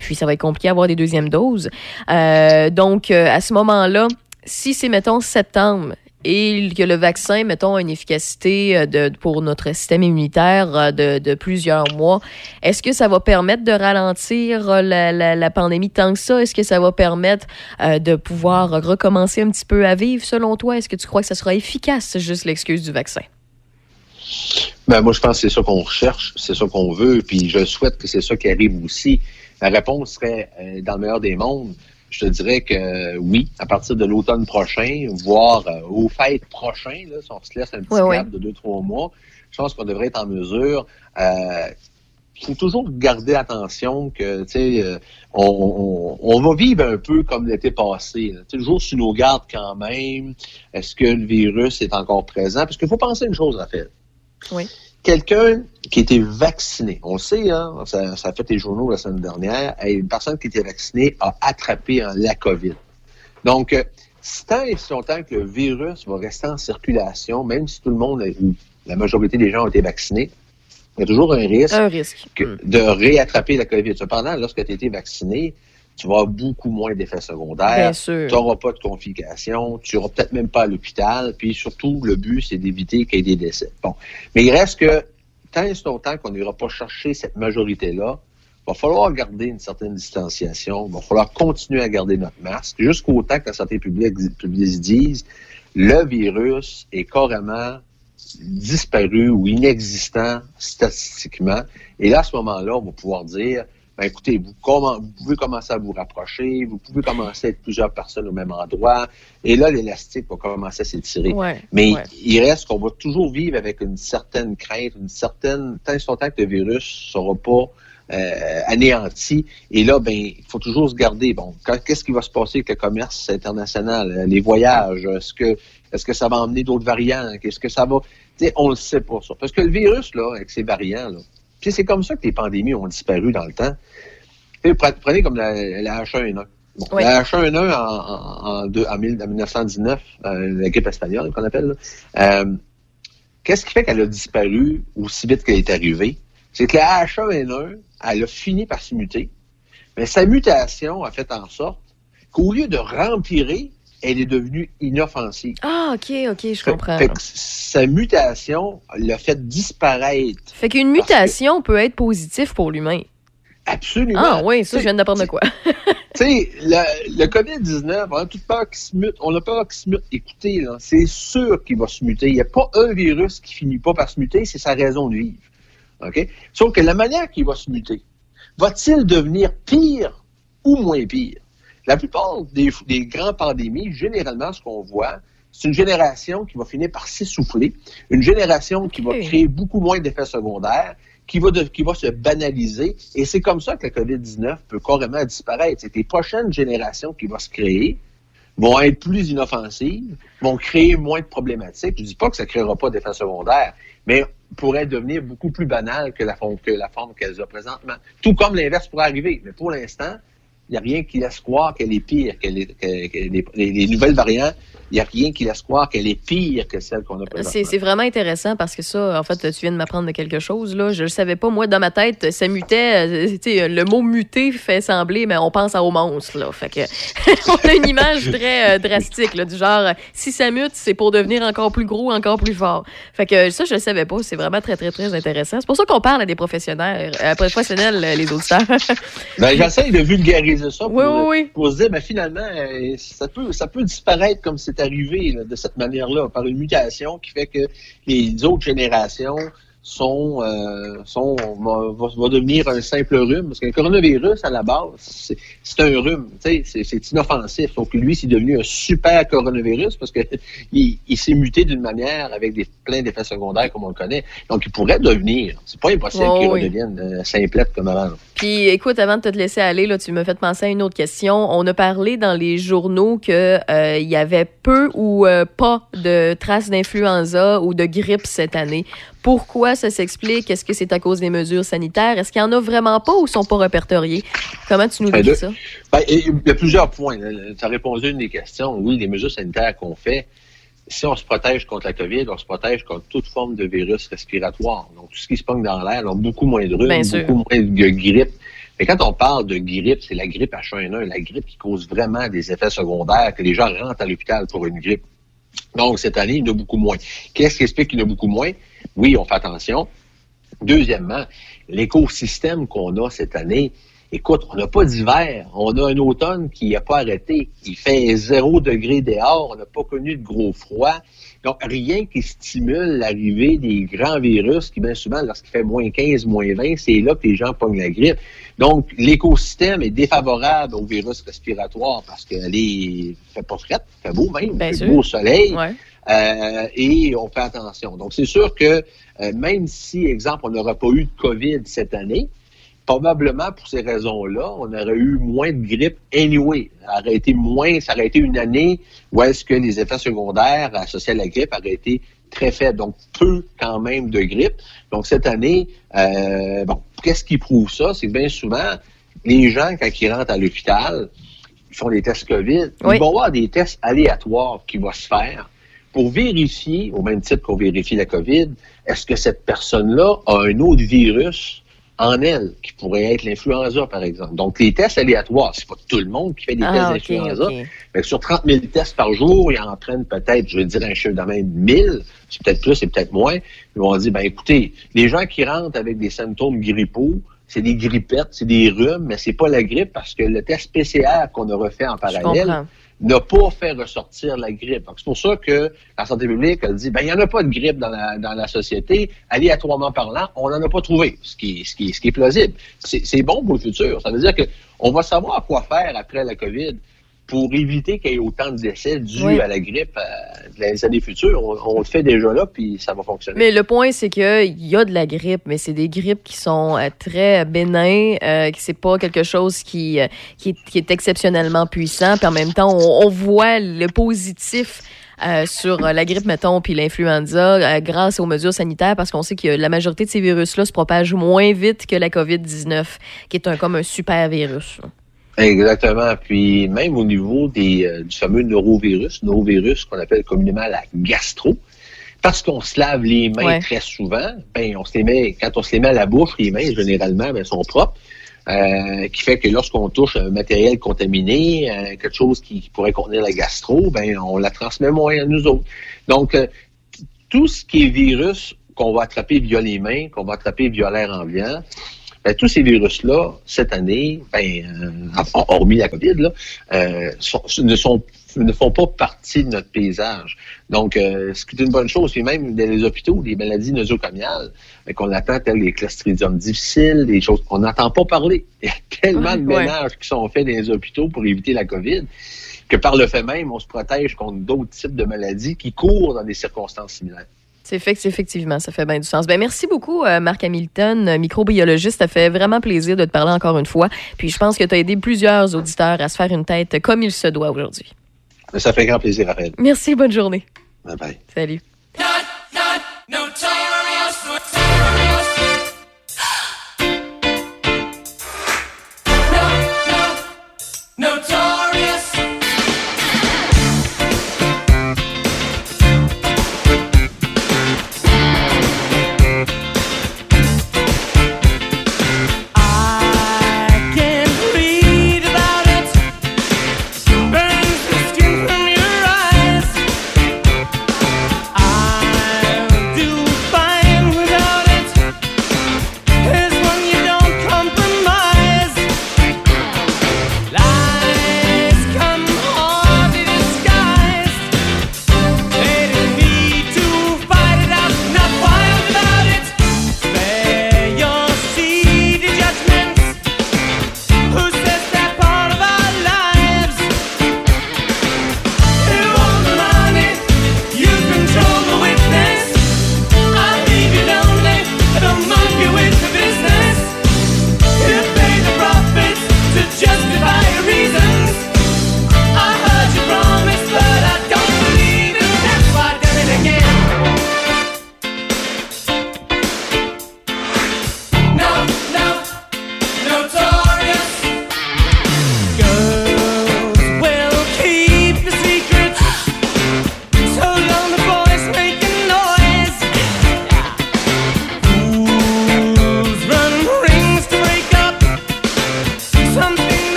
puis ça va être compliqué d'avoir des deuxièmes doses. Donc, à ce moment-là, si c'est, mettons, septembre, et que le vaccin, mettons, a une efficacité euh, de, pour notre système immunitaire euh, de, plusieurs mois, est-ce que ça va permettre de ralentir euh, la, la, pandémie tant que ça? Est-ce que ça va permettre de pouvoir recommencer un petit peu à vivre, selon toi? Est-ce que tu crois que ça sera efficace, juste l'excuse du vaccin? Ben, moi, je pense que c'est ça qu'on recherche, c'est ça qu'on veut, puis je souhaite que c'est ça qui arrive aussi. La réponse serait, dans le meilleur des mondes, je te dirais que oui, à partir de l'automne prochain, voire euh, aux fêtes prochaines, là, si on se laisse un petit gap de deux, trois mois, je pense qu'on devrait être en mesure. Euh, faut toujours garder attention que, tu sais, euh, on, on, on va vivre un peu comme l'été passé. Toujours sur nos gardes quand même. Est-ce que le virus est encore présent? Parce qu'il faut penser une chose, Raphaël Oui. Quelqu'un qui était vacciné, on le sait, hein, ça, ça a fait les journaux la semaine dernière, une personne qui était vaccinée a attrapé hein, la COVID. Donc, euh, si tant et si longtemps que le virus va rester en circulation, même si tout le monde, ou la majorité des gens ont été vaccinés, il y a toujours un risque, Un risque. que- de réattraper la COVID. Cependant, lorsque tu as été vacciné, tu vas avoir beaucoup moins d'effets secondaires. Bien sûr. Tu n'auras pas de complications. Tu n'auras peut-être même pas à l'hôpital. Puis surtout, le but, c'est d'éviter qu'il y ait des décès. Bon. Mais il reste que, tant et longtemps qu'on n'ira pas chercher cette majorité-là, il va falloir garder une certaine distanciation. Il va falloir continuer à garder notre masque jusqu'au temps que la santé publique, publique dise le virus est carrément disparu ou inexistant statistiquement. Et là, à ce moment-là, on va pouvoir dire, ben, écoutez, vous, vous pouvez commencer à vous rapprocher, vous pouvez commencer à être plusieurs personnes au même endroit, et là, l'élastique va commencer à s'étirer. Ouais, Mais ouais. il reste qu'on va toujours vivre avec une certaine crainte, une certaine, tant et si longtemps que le virus ne sera pas euh, anéanti. Et là, ben, il faut toujours se garder. Bon, qu'est-ce qui va se passer avec le commerce international, euh, les voyages? Est-ce que, est-ce que ça va emmener d'autres variants? Qu'est-ce que ça va on le sait pas ça. Parce que le virus là, avec ses variants là, puis c'est comme ça que les pandémies ont disparu dans le temps. Prenez comme la, la H1N1. Bon, Oui. La H1N1 en, en, en, deux- en mille- en 1919, euh, la grippe espagnole qu'on appelle, là, euh, qu'est-ce qui fait qu'elle a disparu aussi vite qu'elle est arrivée? C'est que la H1N1, elle a fini par se muter, mais sa mutation a fait en sorte qu'au lieu de rempirer, elle est devenue inoffensive. Ah, OK, OK, je Fait- comprends. fait que sa mutation l'a fait disparaître. Fait qu'une mutation peut être positive pour l'humain. Absolument. Ah oui, ça, je viens d'apprendre de quoi. [LAUGHS] Tu sais, le, le COVID-19, on a toute peur qu'il se mute. On a peur qu'il se mute. Écoutez, c'est sûr qu'il va se muter. Il n'y a pas un virus qui finit pas par se muter, c'est sa raison de vivre. OK? Sauf que la manière qu'il va se muter, va-t-il devenir pire ou moins pire? La plupart des, des grandes pandémies, généralement, ce qu'on voit, c'est une génération qui va finir par s'essouffler, une génération qui va créer beaucoup moins d'effets secondaires qui va, de- qui va se banaliser. Et c'est comme ça que la COVID-19 peut carrément disparaître. C'est les prochaines générations qui vont se créer vont être plus inoffensives, vont créer moins de problématiques. Je dis pas que ça créera pas d'effets secondaires, mais pourrait devenir beaucoup plus banal que la forme que la forme qu'elles ont présentement. Tout comme l'inverse pourrait arriver. Mais pour l'instant, n'y a rien qui laisse croire qu'elle est pire que les, que- les- les nouvelles variantes. Il n'y a rien qui laisse croire qu'elle est pire que celle qu'on a présentement. C'est vraiment intéressant parce que ça, en fait, tu viens de m'apprendre de quelque chose. Là. Je ne savais pas, moi, dans ma tête, ça mutait. euh, le mot muter fait sembler, mais on pense à au monstre. Là. Fait que, [LAUGHS] on a une image très euh, drastique, là, du genre, si ça mute, c'est pour devenir encore plus gros, encore plus fort. Fait que ça, je ne savais pas. C'est vraiment très, très, très intéressant. C'est pour ça qu'on parle à des professionnels, euh, professionnels les auditeurs. [LAUGHS] Ben, j'essaie de vulgariser ça pour, Oui, oui, oui. pour se dire, ben, finalement, ça peut, ça peut disparaître comme c'est arrivé de cette manière-là, par une mutation qui fait que les autres générations sont, euh, sont va, va- va devenir un simple rhume. Parce qu'un coronavirus, à la base, c'est c'est un rhume. tu sais, C'est c'est inoffensif. Donc, lui, c'est devenu un super coronavirus parce que [LAUGHS] il, il s'est muté d'une manière avec des, plein d'effets secondaires comme on le connaît. Donc, il pourrait devenir. C'est pas impossible Oh, qu'il oui. redevienne euh, simplette comme avant. Puis, écoute, avant de te laisser aller, là, tu me fait penser à une autre question. On a parlé dans les journaux que euh, il y avait peu ou euh, pas de traces d'influenza ou de grippe cette année. Pourquoi ça s'explique? Est-ce que c'est à cause des mesures sanitaires? Est-ce qu'il y en a vraiment pas ou sont pas répertoriés? Comment tu nous Ben, dis ça? Ben, il y a plusieurs points. Tu as répondu à une des questions. Oui, les mesures sanitaires qu'on fait, si on se protège contre la COVID, on se protège contre toute forme de virus respiratoire. Donc, tout ce qui se pogne dans l'air, donc beaucoup moins de rhume, beaucoup moins de grippe. Mais quand on parle de grippe, c'est la grippe H1N1, la grippe qui cause vraiment des effets secondaires, que les gens rentrent à l'hôpital pour une grippe. Donc, cette année, il y en a beaucoup moins. Qu'est-ce qui explique qu'il y en a beaucoup moins? Oui, on fait attention. Deuxièmement, l'écosystème qu'on a cette année, écoute, on n'a pas d'hiver. On a un automne qui n'a pas arrêté. Il fait zéro degré dehors. On n'a pas connu de gros froid. Donc, rien qui stimule l'arrivée des grands virus qui, bien souvent, lorsqu'il fait moins 15, moins 20, c'est là que les gens pognent la grippe. Donc, l'écosystème est défavorable aux virus respiratoires parce qu'elle est fait pas frette, fait beau même, Bien fait sûr. beau au soleil. Ouais. Euh, et on fait attention. Donc, c'est sûr que euh, même si, exemple, on n'aura pas eu de COVID cette année, probablement pour ces raisons-là, on aurait eu moins de grippe anyway. Ça aurait été moins, ça aurait été une année où est-ce que les effets secondaires associés à la grippe auraient été très faibles. Donc, peu quand même de grippe. Donc, cette année, euh, bon, qu'est-ce qui prouve ça? C'est que bien souvent, les gens, quand ils rentrent à l'hôpital, ils font des tests COVID. Oui. Ils vont avoir des tests aléatoires qui vont se faire pour vérifier, au même titre qu'on vérifie la COVID, est-ce que cette personne-là a un autre virus en elle, qui pourrait être l'influenza, par exemple. Donc, les tests aléatoires, c'est pas tout le monde qui fait des Ah, tests d'influenza. que sur 30 000 tests par jour, ils en prennent peut-être, je veux dire un chiffre de même, 1000. C'est peut-être plus, c'est peut-être moins. Ils vont dire, ben écoutez, les gens qui rentrent avec des symptômes grippaux, c'est des grippettes, c'est des rhumes, mais c'est pas la grippe parce que le test PCR qu'on a refait en parallèle. N'a pas fait ressortir la grippe. C'est pour ça que la santé publique a dit, ben, il n'y en a pas de grippe dans la, dans la société. Aléatoirement parlant, on n'en a pas trouvé, ce qui, ce qui, ce qui est plausible. C'est bon pour le futur. Ça veut dire que on va savoir quoi faire après la COVID pour éviter qu'il y ait autant de décès dus Oui. à la grippe euh, dans les années futures. On, on le fait déjà là, puis ça va fonctionner. Mais le point, c'est qu'il y a de la grippe, mais c'est des grippes qui sont euh, très bénins, euh, que c'est pas quelque chose qui, euh, qui, est, qui est exceptionnellement puissant. Puis en même temps, on, on voit le positif euh, sur euh, la grippe, mettons, puis l'influenza euh, grâce aux mesures sanitaires, parce qu'on sait que la majorité de ces virus-là se propagent moins vite que la COVID-19, qui est un, comme un super virus. Exactement. Puis même au niveau des, euh, du fameux norovirus, norovirus qu'on appelle communément la gastro, parce qu'on se lave les mains Ouais. très souvent, ben on se les met, quand on se les met à la bouche, les mains généralement ben, sont propres. euh, qui fait que lorsqu'on touche un matériel contaminé, euh, quelque chose qui, qui pourrait contenir la gastro, ben on la transmet moins à nous autres. Donc euh, tout ce qui est virus qu'on va attraper via les mains, qu'on va attraper via l'air ambiant, ben, tous ces virus-là, cette année, ben, euh, hormis la COVID, là, euh, sont- ne, sont, ne font pas partie de notre paysage. Donc, euh, ce qui est une bonne chose, puis même dans les hôpitaux, les maladies nosocomiales, ben, qu'on attend, telles les clostridium difficiles, des choses qu'on n'entend pas parler. [LAUGHS] Il y a tellement de Ouais. ménages qui sont faits dans les hôpitaux pour éviter la COVID que par le fait même, on se protège contre d'autres types de maladies qui courent dans des circonstances similaires. C'est fait, c'est effectivement, ça fait bien du sens. Ben, merci beaucoup, euh, Marc Hamilton, euh, microbiologiste. Ça fait vraiment plaisir de te parler encore une fois. Puis je pense que tu as aidé plusieurs auditeurs à se faire une tête comme il se doit aujourd'hui. Ça fait grand plaisir, Raphaël. Merci, bonne journée. Bye bye. Salut.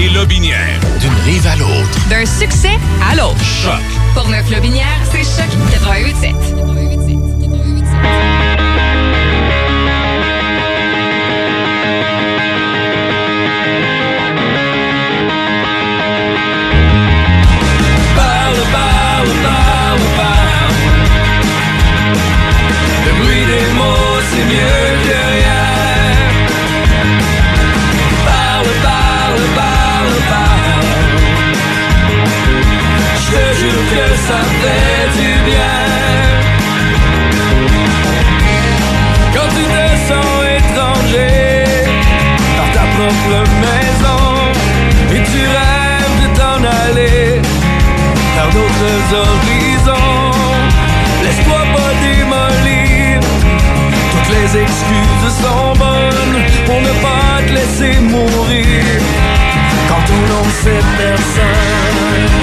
Et Lobinière. D'une rive à l'autre. D'un succès à l'autre. Choc. Portneuf-Lobinière, c'est Choc 88.7. Jure que ça fait du bien. Quand tu te sens étranger dans ta propre maison et tu rêves de t'en aller vers d'autres horizons. Laisse-toi pas démolir. Toutes les excuses sont bonnes pour ne pas te laisser mourir. Quand on sait personne.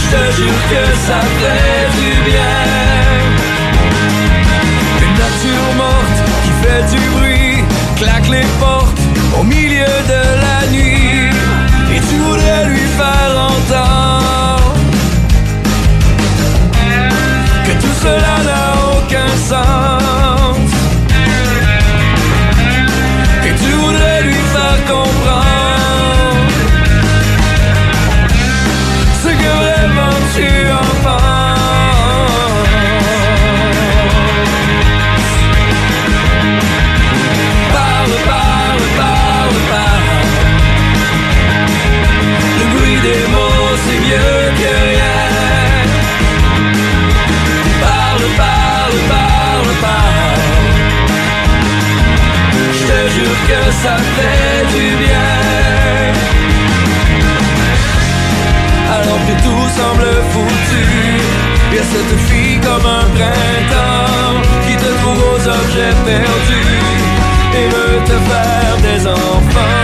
Je te jure que ça fait du bien. Une nature morte qui fait du bruit, claque les portes au milieu parle, parle. Je te jure que ça fait du bien. Alors que tout semble foutu, y a cette fille comme un printemps qui te trouve aux objets perdus et veut te faire des enfants.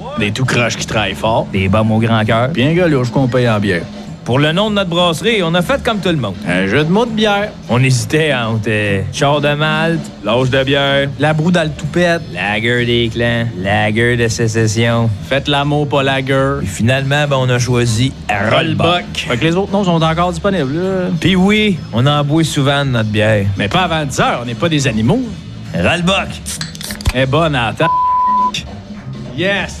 Des tout croches qui travaillent fort. Des bombes au grand cœur. Bien gars, là, je qu'on paye en bière. Pour le nom de notre brasserie, on a fait comme tout le monde. Un jeu de mots de bière. On hésitait entre euh, char de malte, l'âge de bière, La broue dans le toupette. lager des clans, lager de sécession. Faites l'amour, pas la gueule. Puis finalement, ben, on a choisi Rollbuck. Fait que les autres noms sont encore disponibles, là. Puis oui, on en boit souvent de notre bière. Mais pas avant 10 heures, on n'est pas des animaux. Rollbuck. Est bonne la table. Yes!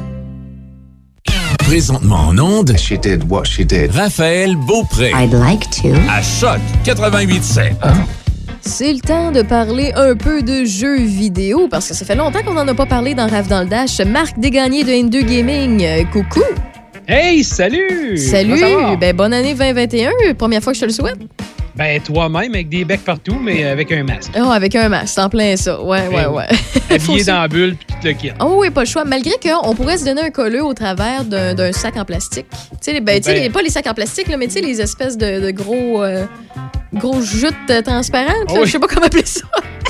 Présentement en onde. She did what she did. Raphaël Beaupré. I'd like to. À Choc 88.7. C'est le temps de parler un peu de jeux vidéo parce que ça fait longtemps qu'on n'en a pas parlé dans Rave dans le Dash. Marc Desgagnés de N2 Gaming, euh, coucou! Hey, salut! Salut! Ben, bonne année 2021, première fois que je te le souhaite. Ben, toi-même, avec des becs partout, mais avec un masque. Oh, avec un masque, en plein ça. Ouais, ouais, Ben ouais. oui. [LAUGHS] Habillé dans la bulle, puis tout le kit. Oh oui, pas le choix. Malgré qu'on pourrait se donner un colleux au travers d'un sac en plastique. Tu sais, ben, Ben. pas les sacs en plastique, là, mais tu sais, les espèces de, de gros, euh, gros jutes euh, transparentes. là. Oh oui. Je sais pas comment appeler ça.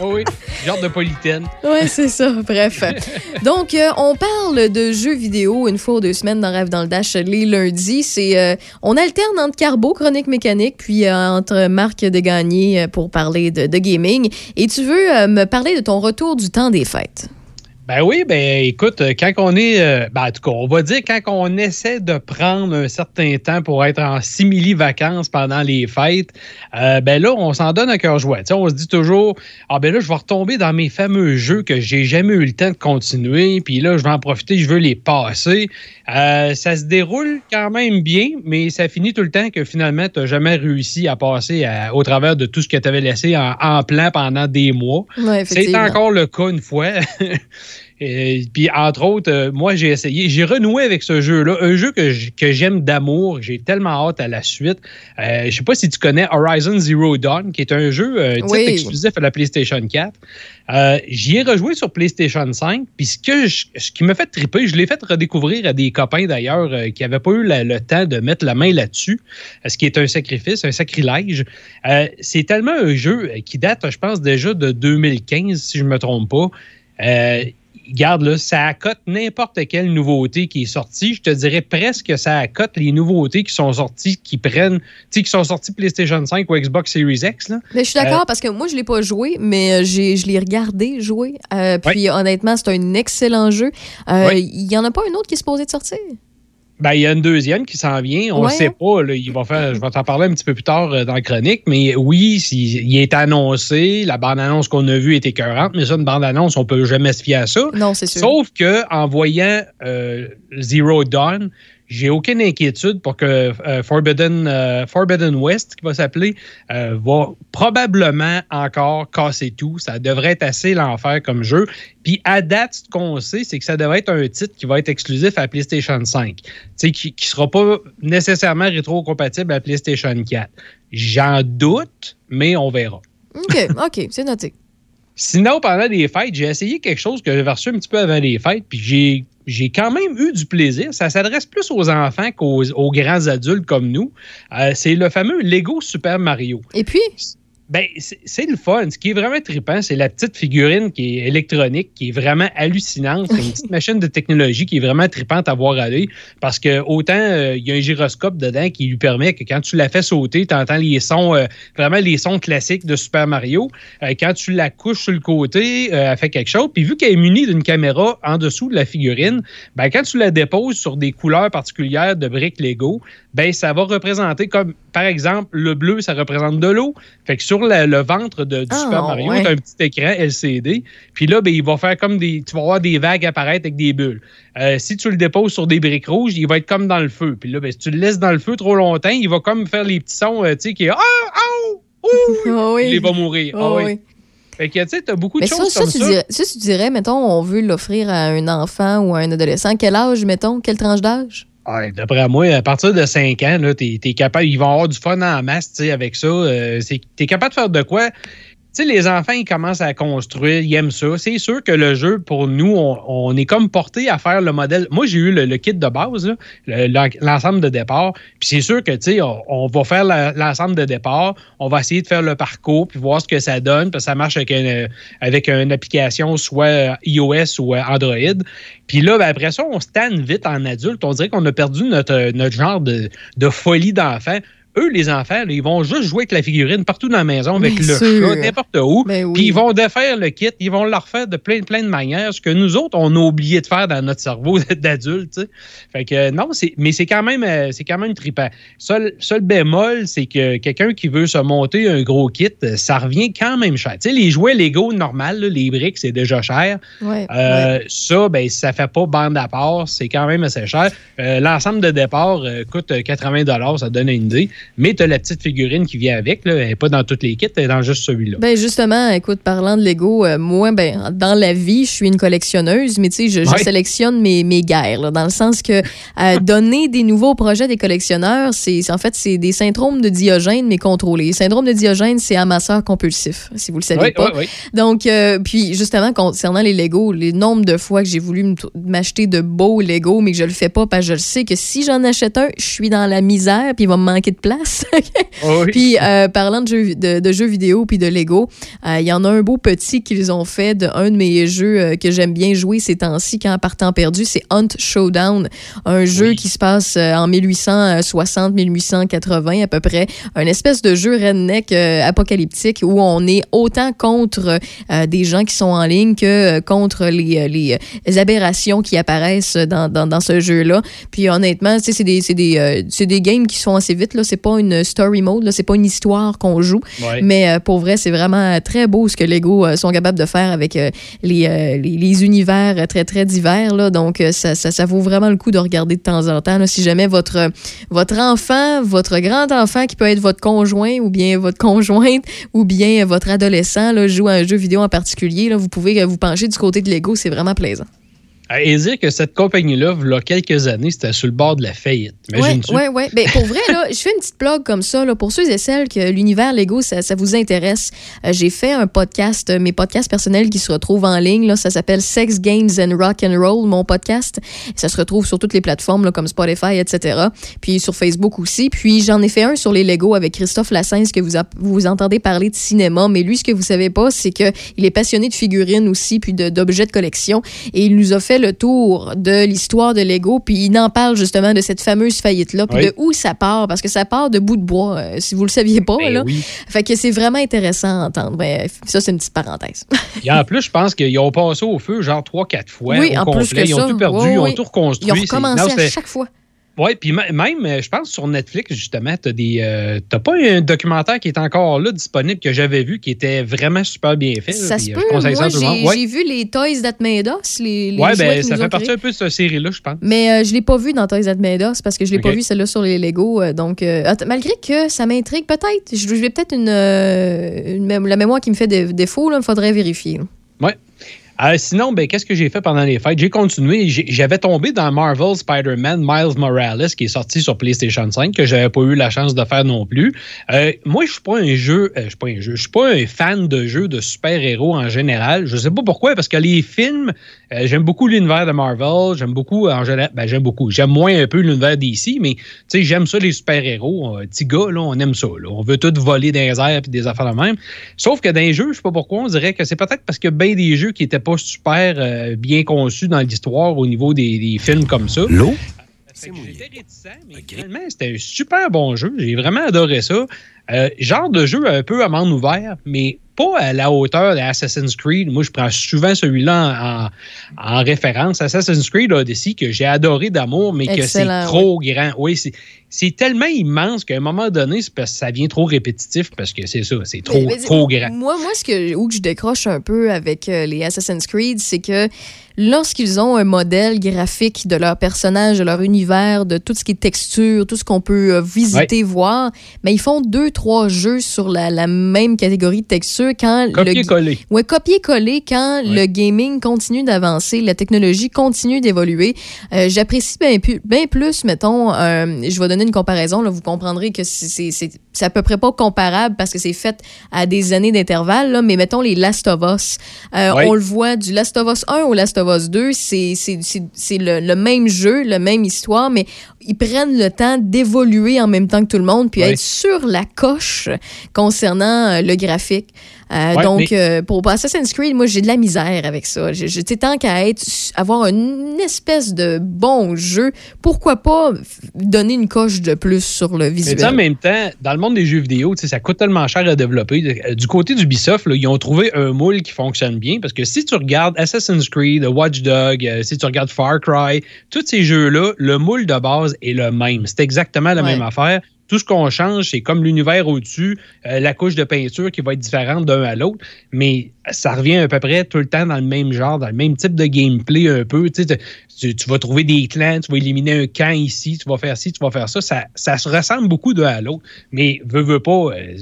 Oh oui, genre de polythène. Ouais, c'est ça. Bref. [LAUGHS] Donc, euh, on parle de jeux vidéo une fois ou deux semaines dans Rêve dans le Dash les lundis. C'est, euh, on alterne entre Carbo, Chronique Mécanique, puis euh, entre Marc Degagné euh, pour parler de, de gaming. Et tu veux euh, me parler de ton retour du temps des fêtes? Ben oui, ben écoute, euh, quand on est, euh, ben en tout cas, on va dire quand on essaie de prendre un certain temps pour être en simili-vacances pendant les fêtes, euh, ben là, on s'en donne un cœur joie. On se dit toujours, ah ben là, je vais retomber dans mes fameux jeux que j'ai jamais eu le temps de continuer, puis là, je vais en profiter, je veux les passer. Euh, ça se déroule quand même bien, mais ça finit tout le temps que finalement, tu n'as jamais réussi à passer à- au travers de tout ce que tu avais laissé en, en plan pendant des mois. Ouais, C'est encore le cas une fois. [LAUGHS] Et puis, entre autres, euh, moi, j'ai essayé, j'ai renoué avec ce jeu-là, un jeu que j'aime d'amour. J'ai tellement hâte à la suite. Euh, je sais pas si tu connais Horizon Zero Dawn, qui est un jeu euh, Oui. exclusif à la PlayStation 4. Euh, J'y ai rejoué sur PlayStation 5. Puis, ce, que je- ce qui m'a fait triper, je l'ai fait redécouvrir à des copains d'ailleurs euh, qui n'avaient pas eu la- le temps de mettre la main là-dessus, euh, ce qui est un sacrifice, un sacrilège. Euh, C'est tellement un jeu euh, qui date, je pense, déjà de 2015, si je me trompe pas. Euh, Garde là, ça accote n'importe quelle nouveauté qui est sortie. Je te dirais presque que ça accote les nouveautés qui sont sorties, qui prennent, tu sais, qui sont sorties PlayStation 5 ou Xbox Series X. Là. Mais je suis d'accord Euh, parce que moi, je l'ai pas joué, mais euh, j'ai, je l'ai regardé jouer. Euh, puis honnêtement, c'est un excellent jeu. Il Ouais. y en a pas un autre qui est supposé de sortir? Ben, il y a une deuxième qui s'en vient. On ne Ouais. sait pas. Là, il va faire, je vais t'en parler un petit peu plus tard euh, dans la chronique. Mais oui, il est annoncé. La bande-annonce qu'on a vue est écœurante. Mais ça, une bande-annonce, on peut jamais se fier à ça. Non, c'est sûr. Sauf que en voyant euh, Zero Dawn, j'ai aucune inquiétude pour que euh, Forbidden, euh, Forbidden West, qui va s'appeler, euh, va probablement encore casser tout. Ça devrait être assez l'enfer comme jeu. Puis à date, ce qu'on sait, c'est que ça devrait être un titre qui va être exclusif à PlayStation 5. Tu sais, qui ne sera pas nécessairement rétro-compatible à PlayStation 4. J'en doute, mais on verra. OK, OK, c'est noté. Sinon, pendant les fêtes, j'ai essayé quelque chose que j'avais reçu un petit peu avant les fêtes, puis j'ai, j'ai quand même eu du plaisir. Ça s'adresse plus aux enfants qu'aux aux grands adultes comme nous. Euh, c'est le fameux Lego Super Mario. Et puis? Ben, c'est le fun. Ce qui est vraiment trippant, c'est la petite figurine qui est électronique, qui est vraiment hallucinante. C'est une petite machine de technologie qui est vraiment trippante à voir aller. Parce que autant euh, il y a un gyroscope dedans qui lui permet que quand tu la fais sauter, tu entends les sons, euh, vraiment les sons classiques de Super Mario. Euh, quand tu la couches sur le côté, elle fait quelque chose. Puis vu qu'elle est munie d'une caméra en dessous de la figurine, ben, quand tu la déposes sur des couleurs particulières de briques Lego, ben, ça va représenter comme, par exemple, le bleu, ça représente de l'eau. Fait que sur la- le ventre de, du Ah, Super Mario, ouais. un petit écran LCD. Puis là, ben, il va faire comme des. Tu vas voir des vagues apparaître avec des bulles. Euh, si tu le déposes sur des briques rouges, il va être comme dans le feu. Puis là, ben, si tu le laisses dans le feu trop longtemps, il va comme faire les petits sons, euh, tu sais, qui est Ah, [LAUGHS] ah, oui. il va mourir. Ah oui. oui. Fait que, tu sais, t'as beaucoup de Mais choses ça, comme tu ça. Dirais, ça, tu dirais, mettons, on veut l'offrir à un enfant ou à un adolescent. Quel âge, mettons? Quelle tranche d'âge? D'après moi, à partir de 5 ans, là, t'es, capable, ils vont avoir du fun en masse avec ça. Euh, c'est, t'es capable de faire de quoi les enfants, ils commencent à construire, ils aiment ça. C'est sûr que le jeu, pour nous, on, on est comme porté à faire le modèle. Moi, j'ai eu le, le kit de base, l'ensemble de départ. Puis c'est sûr que, on, on va faire l'ensemble de départ. On va essayer de faire le parcours, puis voir ce que ça donne. Puis ça marche avec une, avec une application, soit iOS ou euh, Android. Puis là, ben, après ça, on se tanne vite en adulte. On dirait qu'on a perdu notre, notre genre de, de folie d'enfant. Eux, les enfants, là, ils vont juste jouer avec la figurine partout dans la maison, avec Bien le sûr. chat, n'importe où. Puis ils vont défaire le kit, ils vont le refaire de plein, plein de manières, ce que nous autres, on a oublié de faire dans notre cerveau [LAUGHS] d'adulte. Fait que euh, non, mais c'est quand même euh, c'est quand même trippant. Seul, seul bémol, c'est que quelqu'un qui veut se monter un gros kit, ça revient quand même cher. Tu sais, les jouets Lego normal, là, les briques, c'est déjà cher. Ouais, Euh, Ça, ben, ça fait pas bande à part, c'est quand même assez cher. Euh, L'ensemble de départ euh, coûte 80 ça donne une idée. Mais tu as la petite figurine qui vient avec, là, elle n'est pas dans toutes les kits, elle est dans juste celui-là. Ben justement, écoute, parlant de Lego, euh, moi, ben dans la vie, je suis une collectionneuse, mais tu sais, je, sélectionne mes, mes guerres, là, dans le sens que euh, [LAUGHS] donner des nouveaux projets des collectionneurs, c'est en fait c'est des syndromes de Diogène mais contrôlés. Le syndrome de Diogène, c'est amasseur compulsif, si vous le saviez Ouais, pas. ouais. Donc, euh, puis justement concernant les Lego, les nombres de fois que j'ai voulu m'acheter de beaux Lego, mais que je le fais pas parce que je le sais que si j'en achète un, je suis dans la misère, puis il va me manquer de place. [LAUGHS] Puis euh, parlant de jeux, de, de jeux vidéo puis de Lego, euh, il y en a un beau petit qu'ils ont fait de un de mes jeux euh, que j'aime bien jouer ces temps-ci quand par temps perdu, c'est Hunt Showdown, un jeu qui se passe en 1860-1880 à peu près, un espèce de jeu redneck apocalyptique où on est autant contre des gens qui sont en ligne que contre les, les, les aberrations qui apparaissent dans, dans, dans ce jeu-là. Puis honnêtement, c'est des, des, euh, des games qui se font assez vite. Là. C'est pas une story mode, c'est pas une histoire qu'on joue. Ouais. Mais euh, pour vrai, c'est vraiment très beau ce que Lego euh, sont capables de faire avec euh, les, les, les univers très, très divers. Là. Donc, ça, ça, ça vaut vraiment le coup de regarder de temps en temps. là. Si jamais votre, votre enfant, votre grand-enfant, qui peut être votre conjoint ou bien votre conjointe ou bien votre adolescent, là, joue à un jeu vidéo en particulier, là, vous pouvez vous pencher du côté de Lego. C'est vraiment plaisant. Et dire que cette compagnie-là, il y a quelques années, c'était sur le bord de la faillite. Oui, oui, oui. Ben, pour vrai, là, je fais une petite blog comme ça, là, pour ceux et celles que l'univers Lego, ça, ça vous intéresse. Euh, J'ai fait un podcast, euh, mes podcasts personnels qui se retrouvent en ligne. Là, ça s'appelle Sex, Games and Rock and Roll, mon podcast. Ça se retrouve sur toutes les plateformes là, comme Spotify, etc. Puis sur Facebook aussi. Puis j'en ai fait un sur les Lego avec Christophe Lassens, que vous, a- vous entendez parler de cinéma. Mais lui, ce que vous savez pas, c'est que il est passionné de figurines aussi, puis de- d'objets de collection. Et il nous a fait le tour de l'histoire de Lego. Puis il en parle justement de cette fameuse faillite-là. Puis Oui. de où ça part, parce que ça part de bout de bois, euh, si vous le saviez pas. Ben là. oui. Fait que c'est vraiment intéressant à entendre. Bref, ça, c'est une petite parenthèse. Et en plus, je pense qu'ils ont passé au feu genre 3-4 fois Oui, au en plus complet. que Ils ça. ont tout perdu, ils ont tout reconstruit. Ils ont recommencé non, à chaque fois. Oui, puis même, euh, je pense sur Netflix, justement, tu des. euh, t'as pas un documentaire qui est encore là disponible que j'avais vu qui était vraiment super bien fait. Ça se euh, peut. Moi, j'ai Ouais, vu les Toys That Made Us, les, les Ouais, ben, ça fait partie créés. un peu de cette série-là, je pense. Mais euh, je l'ai pas vu dans Toys That Made Us parce que je l'ai pas vu celle-là sur les Lego. euh, donc, euh, malgré que ça m'intrigue peut-être, je vais peut-être une, une la mémoire qui me fait dé- défaut. Il faudrait vérifier. là. Euh, sinon, ben, qu'est-ce que j'ai fait pendant les fêtes? J'ai continué. J'avais tombé dans Marvel Spider-Man Miles Morales, qui est sorti sur PlayStation 5, que j'avais pas eu la chance de faire non plus. Euh, moi, je suis pas un jeu, euh, je suis pas un jeu, je suis pas un fan de jeux de super-héros en général. Je sais pas pourquoi, parce que les films, euh, j'aime beaucoup l'univers de Marvel, j'aime beaucoup, en général, ben, j'aime beaucoup. J'aime moins un peu l'univers d'ici, mais tu sais, j'aime ça, les super-héros. Petit gars, là, on aime ça. là. On veut tout voler dans les airs et des affaires de même. Sauf que dans les jeux, je sais pas pourquoi, on dirait que c'est peut-être parce que ben des jeux qui étaient pas super euh, bien conçus dans l'histoire au niveau des, des films comme ça. L'eau? J'étais réticent, mais finalement, c'était un super bon jeu. J'ai vraiment adoré ça. Euh, genre de jeu un peu à monde ouvert, mais pas à la hauteur d'Assassin's Creed. Moi, je prends souvent celui-là en, en- en référence. Assassin's Creed Odyssey, que j'ai adoré d'amour, mais que c'est trop grand. Oui, c'est- tellement immense qu'à un moment donné, c'est parce que ça devient trop répétitif parce que c'est ça, c'est trop, Mais- mais trop grand. Moi, moi ce que, où je décroche un peu avec euh, les Assassin's Creed, c'est que lorsqu'ils ont un modèle graphique de leur personnage, de leur univers, de tout ce qui est texture, tout ce qu'on peut euh, visiter, voir, mais ils font deux, trois jeux sur la, la même catégorie de texture quand le Copier-coller. Ouais, copier-coller quand le gaming continue d'avancer, la technologie continue d'évoluer. Euh, J'apprécie bien, plus, mettons, euh, je vais donner une comparaison, là, vous comprendrez que c'est- à peu près pas comparable parce que c'est fait à des années d'intervalle, mais mettons les Last of Us. Euh. On le voit du Last of Us 1 au Last of Us 2, c'est le, le même jeu, la même histoire, mais ils prennent le temps d'évoluer en même temps que tout le monde, puis être sur la coche concernant euh, le graphique. Euh, Ouais, donc, mais- euh, pour Assassin's Creed, moi, j'ai de la misère avec ça. Sais, tant qu'à être, avoir une espèce de bon jeu, pourquoi pas donner une coche de plus sur le Mais tu sais, en visuel? même temps, dans le monde des jeux vidéo, ça coûte tellement cher à développer. Euh, Du côté d'Ubisoft, ils ont trouvé un moule qui fonctionne bien parce que si tu regardes Assassin's Creed, Watch euh, si tu regardes Far Cry, tous ces jeux-là, le moule de base est le même. C'est exactement la Ouais. même affaire. Tout ce qu'on change, c'est comme l'univers au-dessus, euh, la couche de peinture qui va être différente d'un à l'autre, mais ça revient à peu près tout le temps dans le même genre, dans le même type de gameplay un peu. Tu, sais, tu, tu vas trouver des clans, tu vas éliminer un camp ici, tu vas faire ci, tu vas faire ça. Ça, ça se ressemble beaucoup d'un à l'autre, mais veux, veux pas. euh,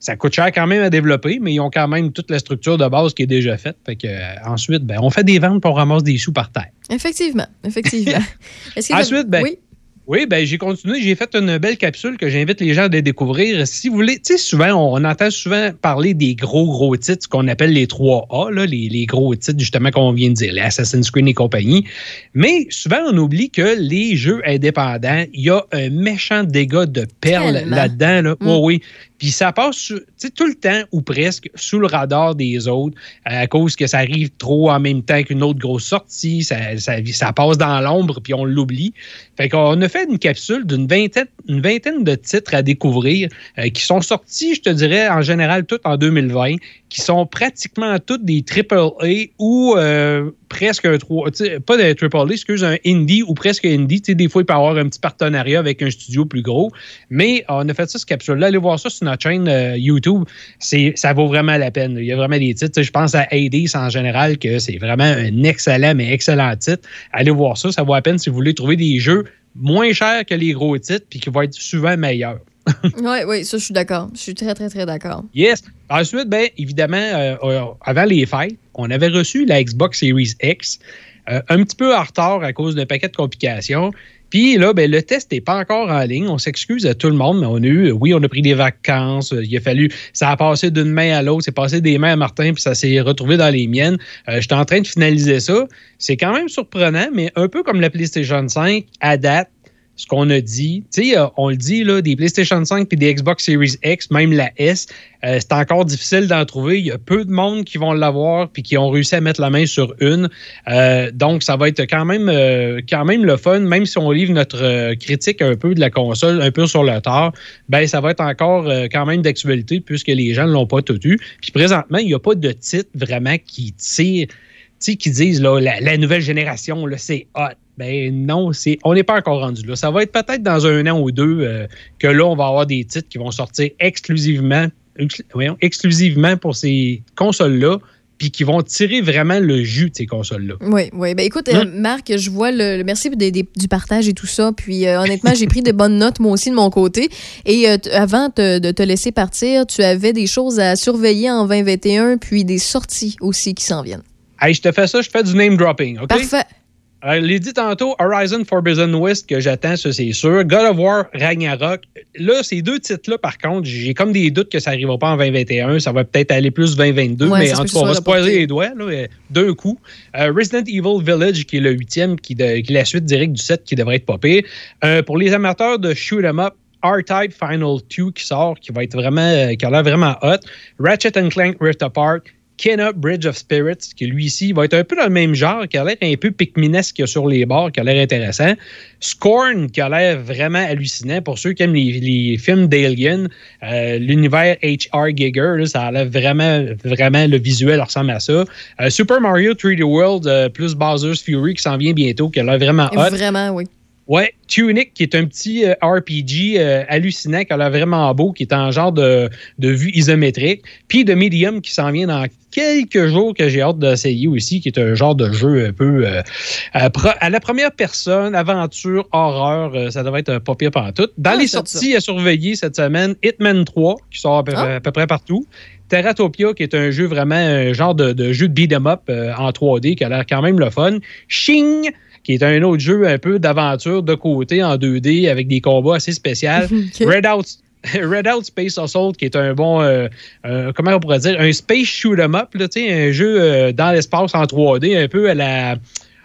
ça coûte cher quand même à développer, mais ils ont quand même toute la structure de base qui est déjà faite. Fait que, euh, ensuite, ben, on fait des ventes pour on ramasse des sous par terre. Effectivement, effectivement. [LAUGHS] Ensuite, ben, oui? Oui, ben j'ai continué. J'ai fait une belle capsule que j'invite les gens à découvrir. Si vous voulez, tu sais, souvent, on entend souvent parler des gros, gros titres qu'on appelle les 3A, là, les, les gros titres, justement, qu'on vient de dire, les Assassin's Creed et compagnie. Mais souvent, on oublie que les jeux indépendants, il y a un méchant dégât de perles là-dedans. Là. Mm. Oh oui. Puis ça passe tout le temps ou presque sous le radar des autres à cause que ça arrive trop en même temps qu'une autre grosse sortie. Ça, ça, passe dans l'ombre puis on l'oublie. Fait qu'on a fait une capsule d'une vingtaine, une vingtaine de titres à découvrir euh, qui sont sortis, je te dirais, en général, tous en 2020, qui sont pratiquement toutes des AAA ou euh, presque un 3, tu sais, pas des AAA, excuse, un indie ou presque indie. Tu sais, des fois, il peut y avoir un petit partenariat avec un studio plus gros. Mais on a fait ça, cette capsule-là. Allez voir ça sur notre chaîne euh, YouTube. C'est, ça vaut vraiment la peine. Il y a vraiment des titres. Je pense à Hades en général, que c'est vraiment un excellent, mais excellent titre. Allez voir ça. Ça vaut la peine si vous voulez trouver des jeux moins chers que les gros titres puis qui vont être souvent meilleurs. [LAUGHS] Oui, oui, ça, je suis d'accord. Je suis très, très, très d'accord. Yes. Ensuite, ben, évidemment, euh, euh, avant les fêtes, on avait reçu la Xbox Series X, euh, un petit peu en retard à cause d'un paquet de complications. Puis là, ben, le test n'est pas encore en ligne. On s'excuse à tout le monde, mais on a eu, oui, on a pris des vacances. euh, Il a fallu, ça a passé d'une main à l'autre. C'est passé des mains à Martin, puis ça s'est retrouvé dans les miennes. Euh, J'étais en train de finaliser ça. C'est quand même surprenant, mais un peu comme la PlayStation 5, à date, ce qu'on a dit, tu sais, euh, on le dit, des PlayStation 5 puis des Xbox Series X, même la S, euh, c'est encore difficile d'en trouver. Il y a peu de monde qui vont l'avoir puis qui ont réussi à mettre la main sur une. Euh, donc, ça va être quand même, quand même le fun, même si on livre notre critique un peu de la console, un peu sur le tard, ben ça va être encore quand même d'actualité puisque les gens ne l'ont pas tout eu. Puis présentement, il n'y a pas de titre vraiment qui tire, sais, qui disent là, la, la nouvelle génération, c'est hot. Ben non, c'est, on n'est pas encore rendu là. Ça va être peut-être dans un an ou deux euh, que là, on va avoir des titres qui vont sortir exclusivement, ex- voyons, exclusivement pour ces consoles-là, puis qui vont tirer vraiment le jus de ces consoles-là. Oui, oui. Ben écoute, Hein? euh, Marc, je vois le, le- merci du partage et tout ça. Puis euh, honnêtement, j'ai pris de bonnes notes moi aussi de mon côté. Et euh, avant te- de te laisser partir, tu avais des choses à surveiller en 2021, puis des sorties aussi qui s'en viennent. Hey, je te fais ça, je fais du name dropping, OK? Parfait. Euh, l'ai dit tantôt, Horizon Forbidden West que j'attends, ça c'est sûr. God of War Ragnarok. Là, ces deux titres-là, par contre, j'ai comme des doutes que ça n'arrivera pas en 2021. Ça va peut-être aller plus 2022, Ouais, mais en tout cas, on va se poiser les doigts là, euh, d'un coup. Euh, Resident Evil Village, qui est le huitième, qui, de- qui est la suite directe du 7, qui devrait être pire. Euh, pour les amateurs de shoot 'em up, R-Type Final 2 qui sort, qui va être vraiment, qui a l'air vraiment hot. Ratchet and Clank Rift Apart. Kena Bridge of Spirits, qui lui ici va être un peu dans le même genre, qui a l'air un peu Pikminesque sur les bords, qui a l'air intéressant. Scorn, qui a l'air vraiment hallucinant. Pour ceux qui aiment les, les films d'Alien, euh, l'univers H.R. Giger, là, ça a l'air vraiment, vraiment, le visuel ressemble à ça. Euh, Super Mario 3D World, euh, plus Bowser's Fury, qui s'en vient bientôt, qui a l'air vraiment hot. Vraiment, oui. Ouais, Tunic, qui est un petit euh, RPG euh, hallucinant, qui a l'air vraiment beau, qui est en genre de, de vue isométrique. Puis de Medium, qui s'en vient dans quelques jours, que j'ai hâte d'essayer aussi, qui est un genre de jeu un peu euh, à, la première personne, aventure, horreur, ça devrait être pas pire tout. Dans Ah, les sorties à surveiller cette semaine, Hitman 3, qui sort à peu, Ah. à peu près partout. Terratopia, qui est un jeu vraiment, un genre de, de jeu de beat 'em up en 3D, qui a l'air quand même le fun. Shing, qui est un autre jeu un peu d'aventure de côté en 2D avec des combats assez spéciaux. [LAUGHS] Ok. Red, Out, [LAUGHS] Red Out Space Assault, qui est un bon, euh, euh, comment on pourrait dire, un space shoot 'em up, là, tu sais, un jeu euh, dans l'espace en 3D, un peu à la.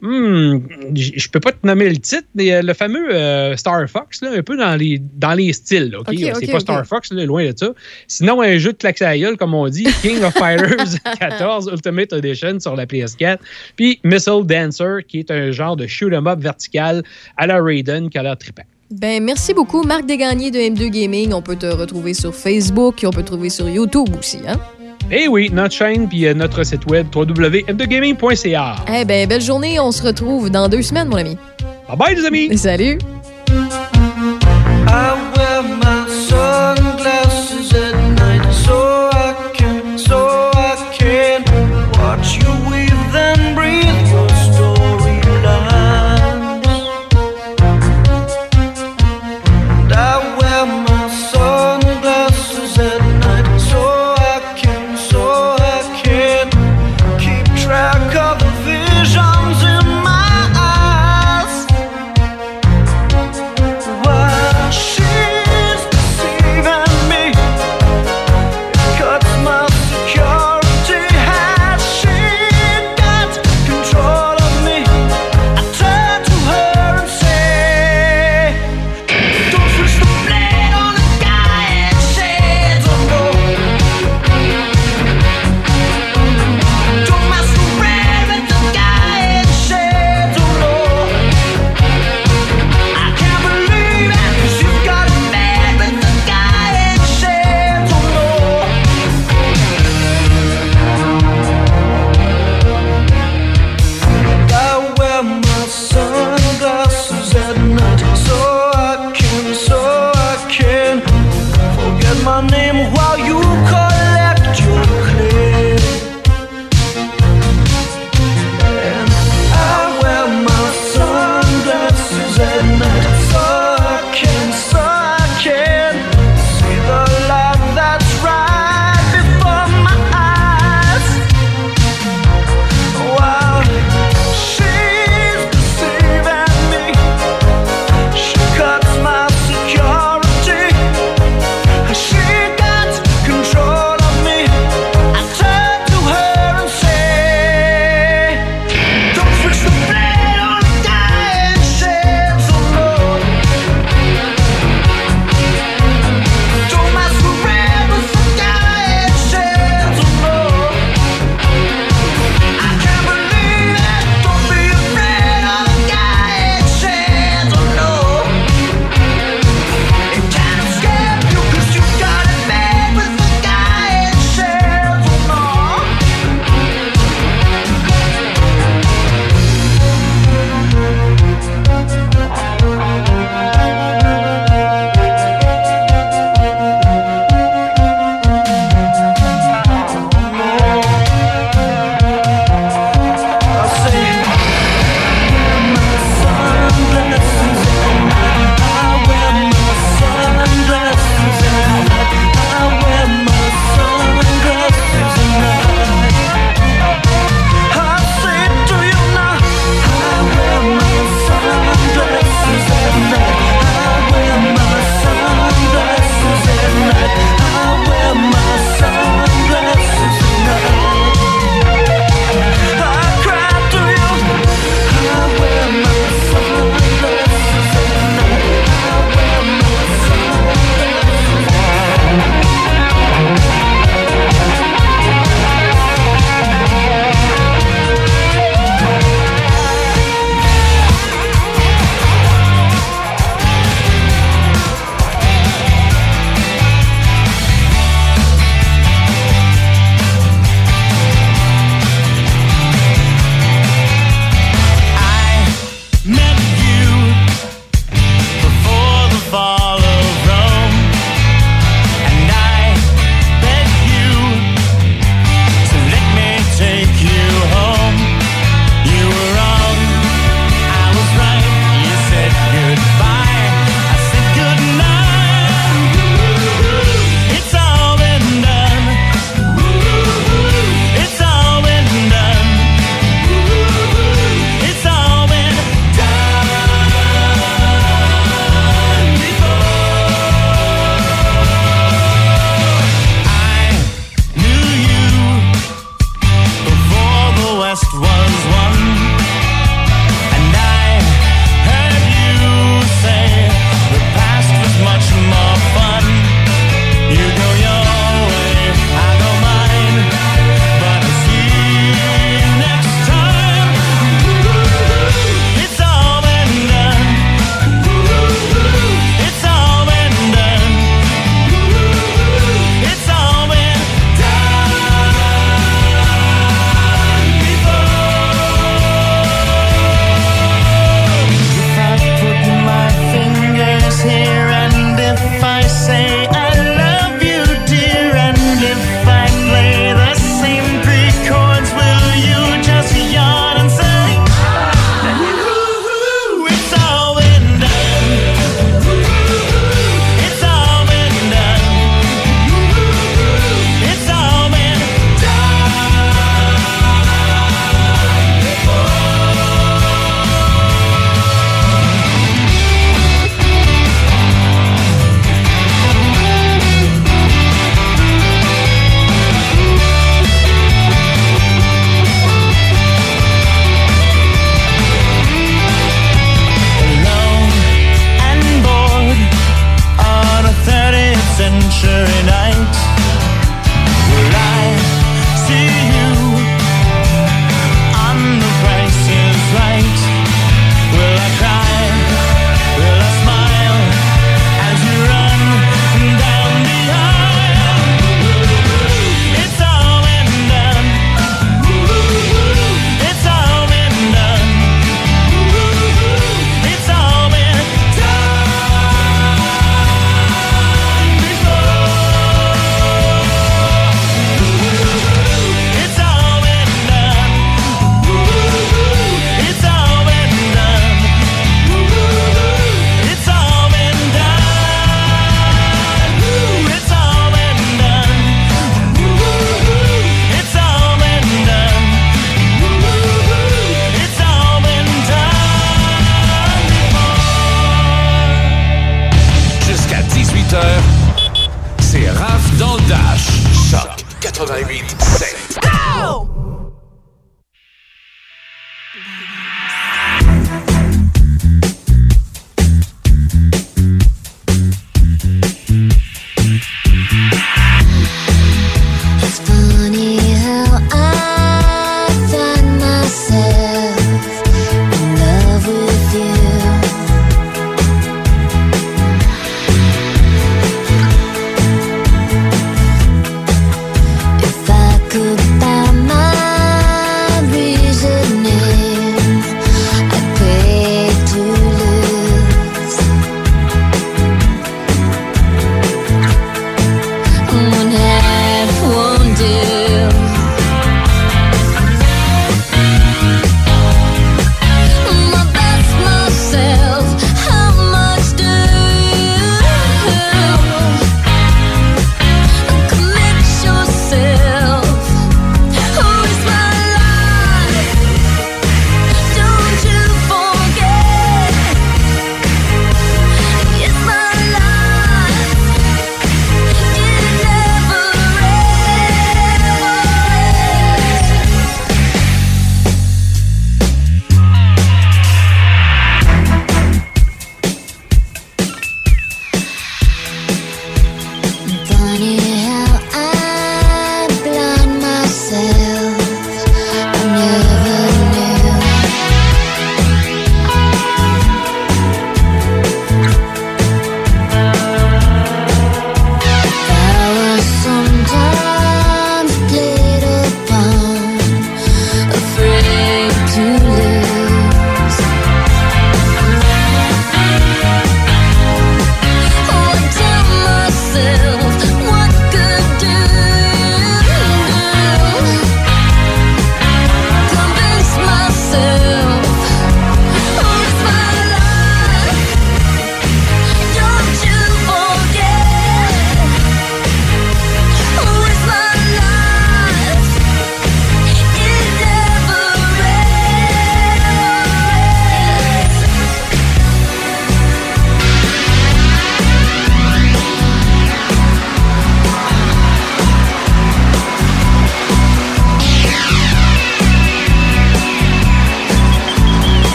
Hmm, je peux pas te nommer le titre, mais euh, le fameux euh, Star Fox, là, un peu dans les, dans les styles. là, OK? Ok, C'est pas. Star Fox, là, loin de ça. Sinon, un jeu de claque à gueule, comme on dit, [LAUGHS] King of Fighters [LAUGHS] 14 Ultimate Edition sur la PS4. Puis Missile Dancer, qui est un genre de shoot 'em up vertical à la Raiden qui a l'air trippant. Ben, merci beaucoup, Marc Desgagnés de M2 Gaming. On peut te retrouver sur Facebook et on peut te trouver sur YouTube aussi, hein? Eh oui, notre chaîne puis euh, notre site web www.m2gaming.ca. Eh ben, belle journée. On se retrouve dans deux semaines, mon ami. Bye bye, les amis. Salut. I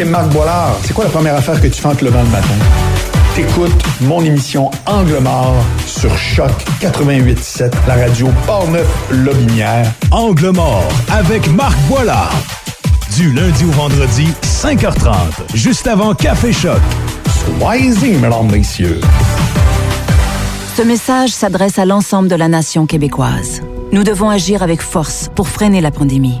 c'est Marc Boilard. C'est quoi la première affaire que tu fais en te levant le matin? T'écoutes mon émission Angle mort sur Choc 88.7, la radio Portneuf-Lobinière. Angle mort avec Marc Boilard. Du lundi au vendredi, 5h30, juste avant Café Choc. Soyez-y, mesdames, messieurs. Ce message s'adresse à l'ensemble de la nation québécoise. Nous devons agir avec force pour freiner la pandémie.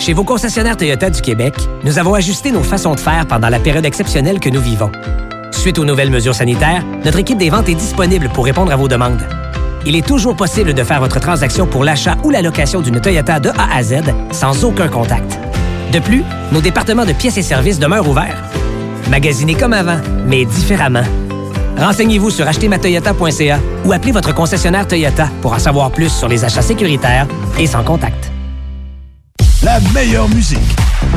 Chez vos concessionnaires Toyota du Québec, nous avons ajusté nos façons de faire pendant la période exceptionnelle que nous vivons. Suite aux nouvelles mesures sanitaires, notre équipe des ventes est disponible pour répondre à vos demandes. Il est toujours possible de faire votre transaction pour l'achat ou la location d'une Toyota de A à Z sans aucun contact. De plus, nos départements de pièces et services demeurent ouverts. Magasinez comme avant, mais différemment. Renseignez-vous sur achetermatoyota.ca ou appelez votre concessionnaire Toyota pour en savoir plus sur les achats sécuritaires et sans contact. La meilleure musique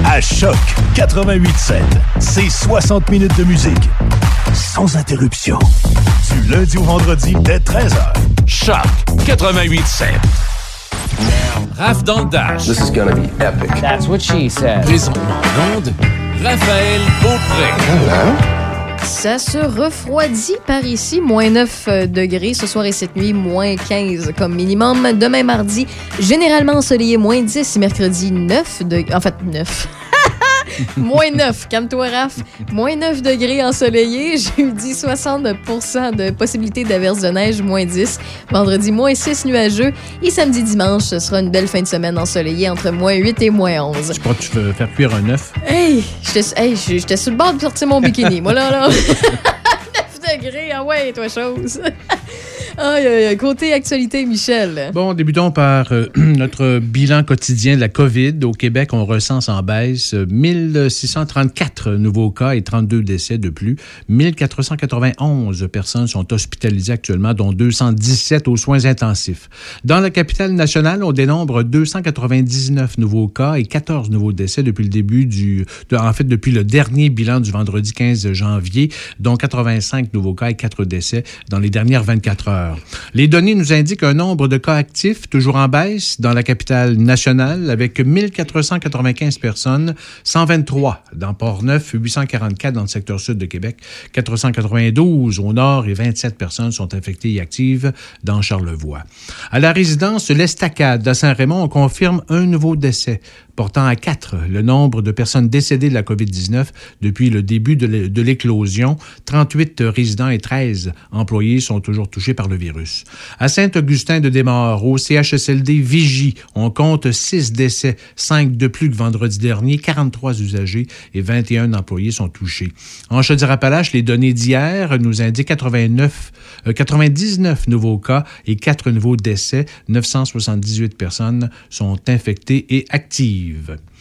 à Choc 88.7. C'est 60 minutes de musique sans interruption. Du lundi au vendredi dès 13h. Choc 88.7. Raph dans le Dash. This is gonna be epic. That's what she said. Présentement en onde, Raphaël Beaupré. Ça se refroidit par ici, moins 9 euh, degrés ce soir et cette nuit, moins 15 comme minimum. Demain mardi, généralement ensoleillé, moins 10. Mercredi, 9 degrés. En fait, 9. [LAUGHS] moins 9, calme-toi Raph. Moins 9 degrés ensoleillé. Jeudi, 60% de possibilité d'averse de neige, moins 10. Vendredi, moins 6 nuageux. Et samedi, dimanche, ce sera une belle fin de semaine ensoleillée entre moins 8 et moins 11. Je crois que tu veux faire cuire un œuf. Hey, j'étais hey, sur le bord de sortir mon bikini. Moi, là, là. [LAUGHS] 9 degrés, ah ouais, toi, chose. [LAUGHS] Aïe, aïe. Côté actualité, Michel. Bon, débutons par euh, [CLEARS THROAT] notre bilan quotidien de la COVID. Au Québec, on recense en baisse 1634 nouveaux cas et 32 décès de plus. 1491 personnes sont hospitalisées actuellement, dont 217 aux soins intensifs. Dans la capitale nationale, on dénombre 299 nouveaux cas et 14 nouveaux décès depuis le début du... en fait, depuis le dernier bilan du vendredi 15 janvier, dont 85 nouveaux cas et 4 décès dans les dernières 24 heures. Les données nous indiquent un nombre de cas actifs toujours en baisse dans la capitale nationale avec 1495 personnes, 123 dans Port-Neuf, 844 dans le secteur sud de Québec, 492 au nord et 27 personnes sont infectées et actives dans Charlevoix. À la résidence L'Estacade à Saint-Raymond, on confirme un nouveau décès portant à 4 le nombre de personnes décédées de la COVID-19 depuis le début de l'éclosion. 38 résidents et 13 employés sont toujours touchés par le virus. À Saint-Augustin-de-Desmaures, au CHSLD Vigie, on compte 6 décès, 5 de plus que vendredi dernier, 43 usagers et 21 employés sont touchés. En Chaudière-Appalaches, les données d'hier nous indiquent 89, euh, 99 nouveaux cas et 4 nouveaux décès. 978 personnes sont infectées et actives. active.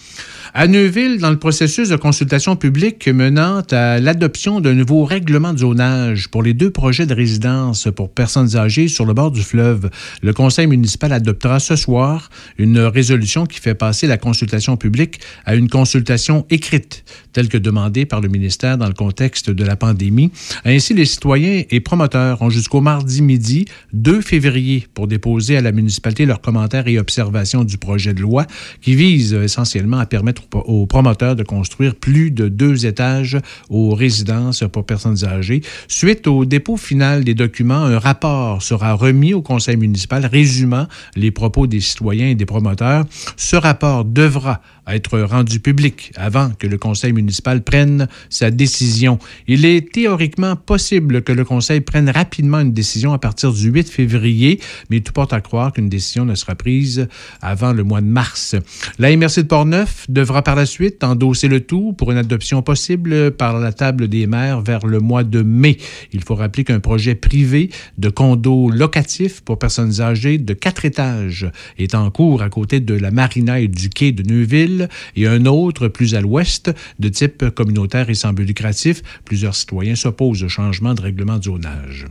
À Neuville, dans le processus de consultation publique menant à l'adoption d'un nouveau règlement de zonage pour les deux projets de résidence pour personnes âgées sur le bord du fleuve, le conseil municipal adoptera ce soir une résolution qui fait passer la consultation publique à une consultation écrite, telle que demandée par le ministère dans le contexte de la pandémie. Ainsi, les citoyens et promoteurs ont jusqu'au mardi midi 2 février pour déposer à la municipalité leurs commentaires et observations du projet de loi qui vise essentiellement à permettre aux- promoteurs de construire plus de deux étages aux résidences pour personnes âgées. Suite au dépôt final des documents, un rapport sera remis au conseil municipal résumant les propos des citoyens et des promoteurs. Ce rapport devra être rendu public avant que le conseil municipal prenne sa décision. Il est théoriquement possible que le conseil prenne rapidement une décision à partir du 8 février, mais tout porte à croire qu'une décision ne sera prise avant le mois de mars. La MRC de Portneuf devra par la suite endosser le tout pour une adoption possible par la table des maires vers le mois de mai. Il faut rappeler qu'un projet privé de condos locatifs pour personnes âgées de quatre étages est en cours à côté de la marina et du quai de Neuville et un autre plus à l'ouest de type communautaire et sans but lucratif. Plusieurs citoyens s'opposent au changement de règlement de zonage.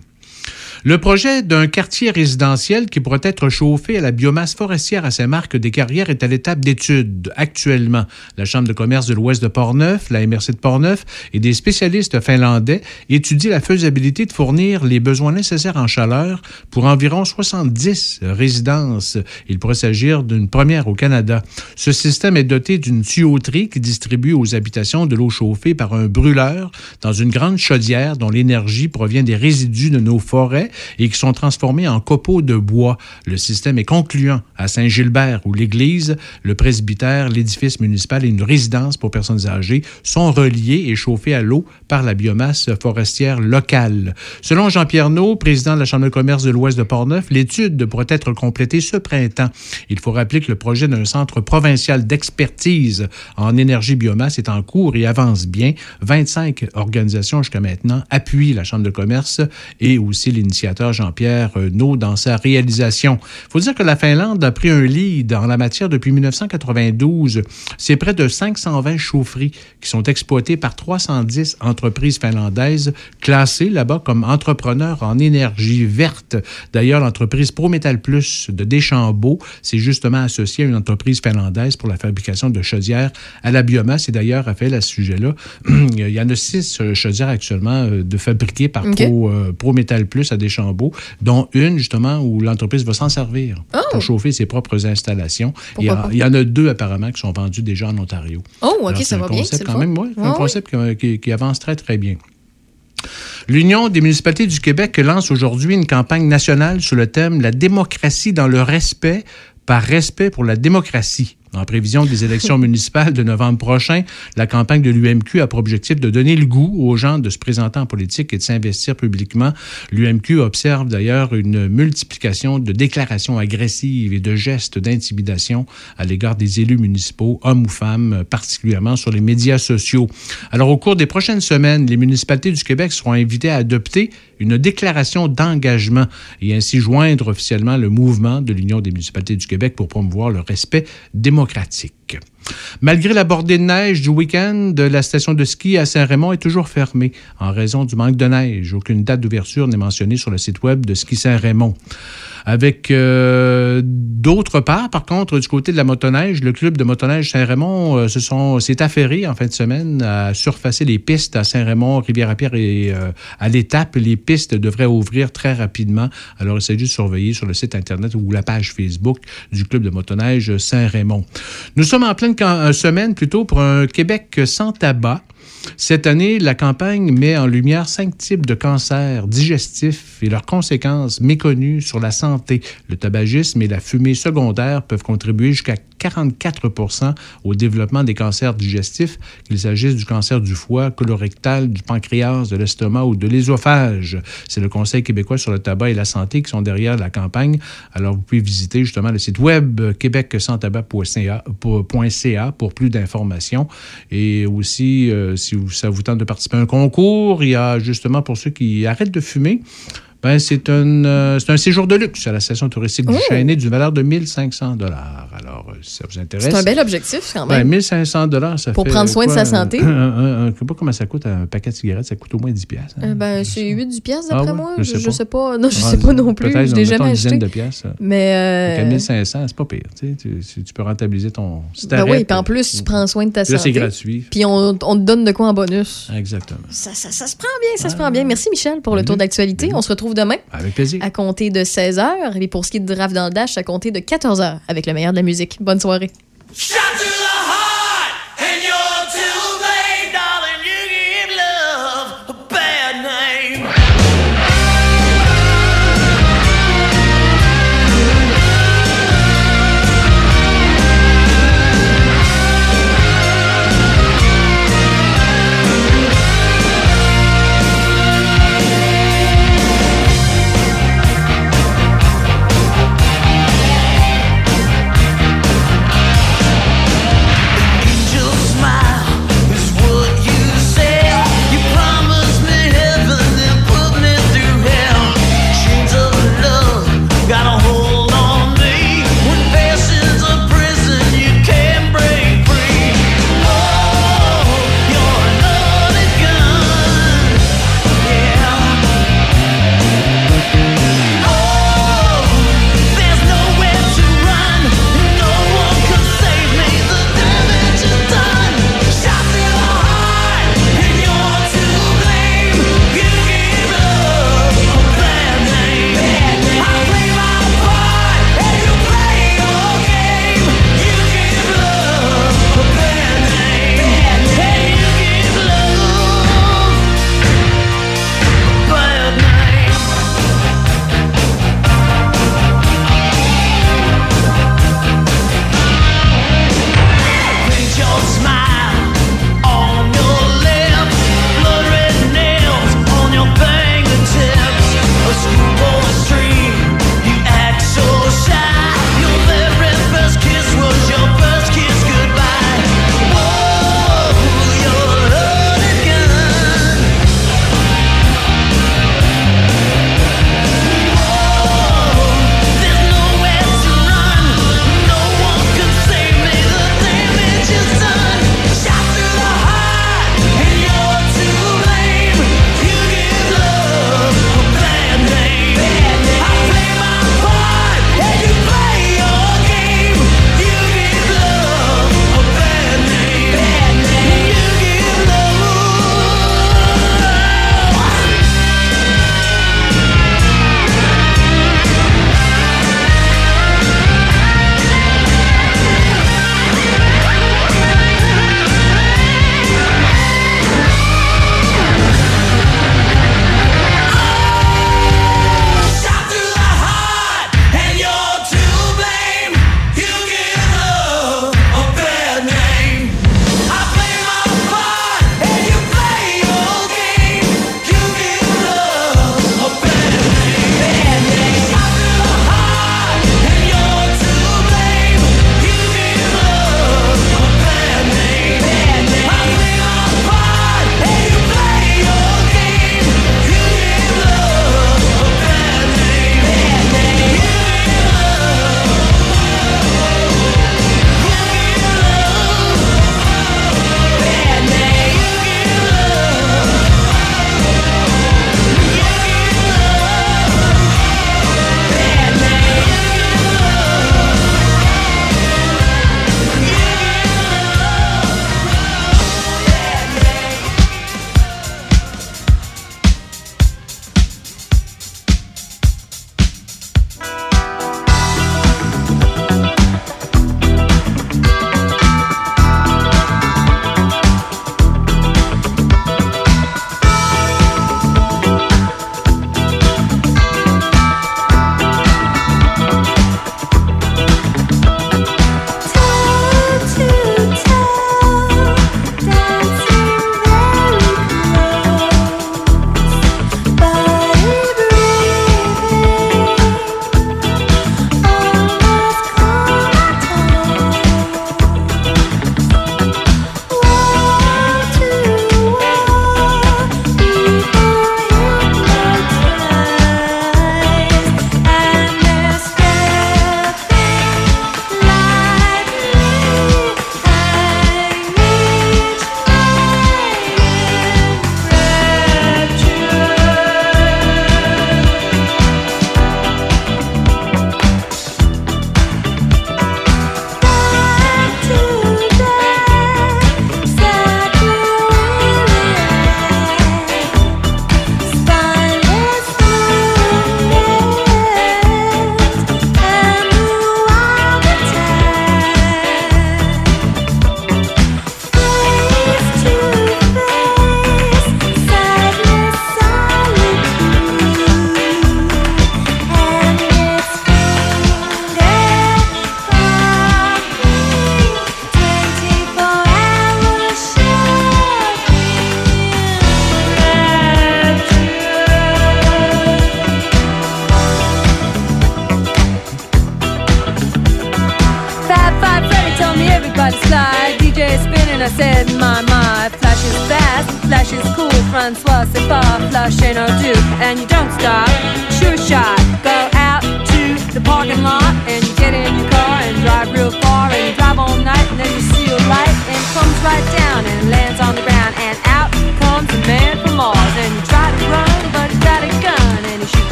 Le projet d'un quartier résidentiel qui pourrait être chauffé à la biomasse forestière à Saint-Marc-des-Carrières est à l'étape d'étude actuellement. La Chambre de commerce de l'Ouest de Portneuf, la MRC de Portneuf et des spécialistes finlandais étudient la faisabilité de fournir les besoins nécessaires en chaleur pour environ 70 résidences. Il pourrait s'agir d'une première au Canada. Ce système est doté d'une tuyauterie qui distribue aux habitations de l'eau chauffée par un brûleur dans une grande chaudière dont l'énergie provient des résidus de nos forêts et qui sont transformés en copeaux de bois. Le système est concluant à Saint-Gilbert où l'église, le presbytère, l'édifice municipal et une résidence pour personnes âgées sont reliés et chauffés à l'eau par la biomasse forestière locale. Selon Jean-Pierre Naud, président de la Chambre de commerce de l'Ouest de Portneuf, l'étude pourrait être complétée ce printemps. Il faut rappeler que le projet d'un centre provincial d'expertise en énergie biomasse est en cours et avance bien. 25 organisations jusqu'à maintenant appuient la Chambre de commerce et aussi l'initiative Jean-Pierre Naud dans sa réalisation. Il faut dire que la Finlande a pris un lead en la matière depuis 1992. C'est près de 520 chaufferies qui sont exploitées par 310 entreprises finlandaises classées là-bas comme entrepreneurs en énergie verte. D'ailleurs, l'entreprise ProMétal Plus de Deschambault s'est justement associée à une entreprise finlandaise pour la fabrication de chaudières à la biomasse. Et d'ailleurs, Raphaël, à ce sujet-là, [CLEARS THROAT] il y en a six euh, chaudières actuellement euh, de fabriquées par OK. Pro, euh, Plus à Deschambault, dont une justement où l'entreprise va s'en servir pour chauffer ses propres installations. Il y, a- Oh! Pourquoi pas? il y en a deux apparemment qui sont vendus déjà en Ontario. Oh, OK, Alors, ça c'est va bien, c'est quand même, ouais, un concept qui avance très, très bien. L'Union des municipalités du Québec lance aujourd'hui une campagne nationale sur le thème La démocratie dans le respect par respect pour la démocratie. En prévision des élections [LAUGHS] municipales de novembre prochain, la campagne de l'UMQ a pour objectif de donner le goût aux gens de se présenter en politique et de s'investir publiquement. L'UMQ observe d'ailleurs une multiplication de déclarations agressives et de gestes d'intimidation à l'égard des élus municipaux, hommes ou femmes, particulièrement sur les médias sociaux. Alors, au cours des prochaines semaines, les municipalités du Québec seront invitées à adopter une déclaration d'engagement et ainsi joindre officiellement le mouvement de l'Union des municipalités du Québec pour promouvoir le respect démocratique. Malgré la bordée de neige du week-end, la station de ski à Saint-Raymond est toujours fermée en raison du manque de neige. Aucune date d'ouverture n'est mentionnée sur le site web de Ski Saint-Raymond. Avec euh, d'autre part, par contre, du côté de la motoneige, le club de motoneige Saint-Raymond euh, sont s'est affairé en fin de semaine à surfacer les pistes à Saint-Raymond, Rivière-à-Pierre et euh, à l'étape. Les pistes devraient ouvrir très rapidement. Alors, il s'agit de surveiller sur le site Internet ou la page Facebook du club de motoneige Saint-Raymond. Nous sommes en pleine euh, semaine plutôt pour un Québec sans tabac. Cette année, la campagne met en lumière cinq types de cancers digestifs et leurs conséquences méconnues sur la santé. Le tabagisme et la fumée secondaire peuvent contribuer jusqu'à 44 au développement des cancers digestifs, qu'il s'agisse du cancer du foie, colorectal, du pancréas, de l'estomac ou de l'ésophage. C'est le Conseil québécois sur le tabac et la santé qui sont derrière la campagne. Alors, vous pouvez visiter justement le site web québecsanstabac.ca pour, plus d'informations. Et aussi, euh, si ça vous tente de participer à un concours, il y a justement pour ceux qui arrêtent de fumer, ben, c'est un, euh, c'est un séjour de luxe à la station touristique du Oh! Chêne d'une valeur de 1500 Alors, euh, si ça vous intéresse. C'est un bel objectif, quand Ben, même. 1500 ça Pour fait prendre soin de sa santé. un- un- un- je sais pas comment ça coûte un paquet de cigarettes, ça coûte au moins 10 piastres. hein. Euh, ben, c'est 8 du piastre, Ah d'après moi. Je Je, sais pas. sais pas. Non, je Ah, sais pas non plus. Je l'ai jamais une dizaine acheté. de piastres. Mais. Donc, à euh, 1500, c'est pas pire. Tu, peux rentabiliser ton. si Ben oui, puis en plus, tu prends soin de ta Puis là, santé. c'est gratuit. Puis on, on te donne de quoi en bonus. Exactement. Ça, ça, ça se prend bien, ça se prend bien. Merci Michel pour le tour d'actualité. On se retrouve demain. Avec plaisir. À compter de 16h. Et pour ce qui est de draft dans le dash, à compter de 14h avec le meilleur de la musique. Bonne soirée.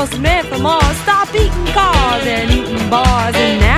Cause men from Mars stop eating cars and eating bars and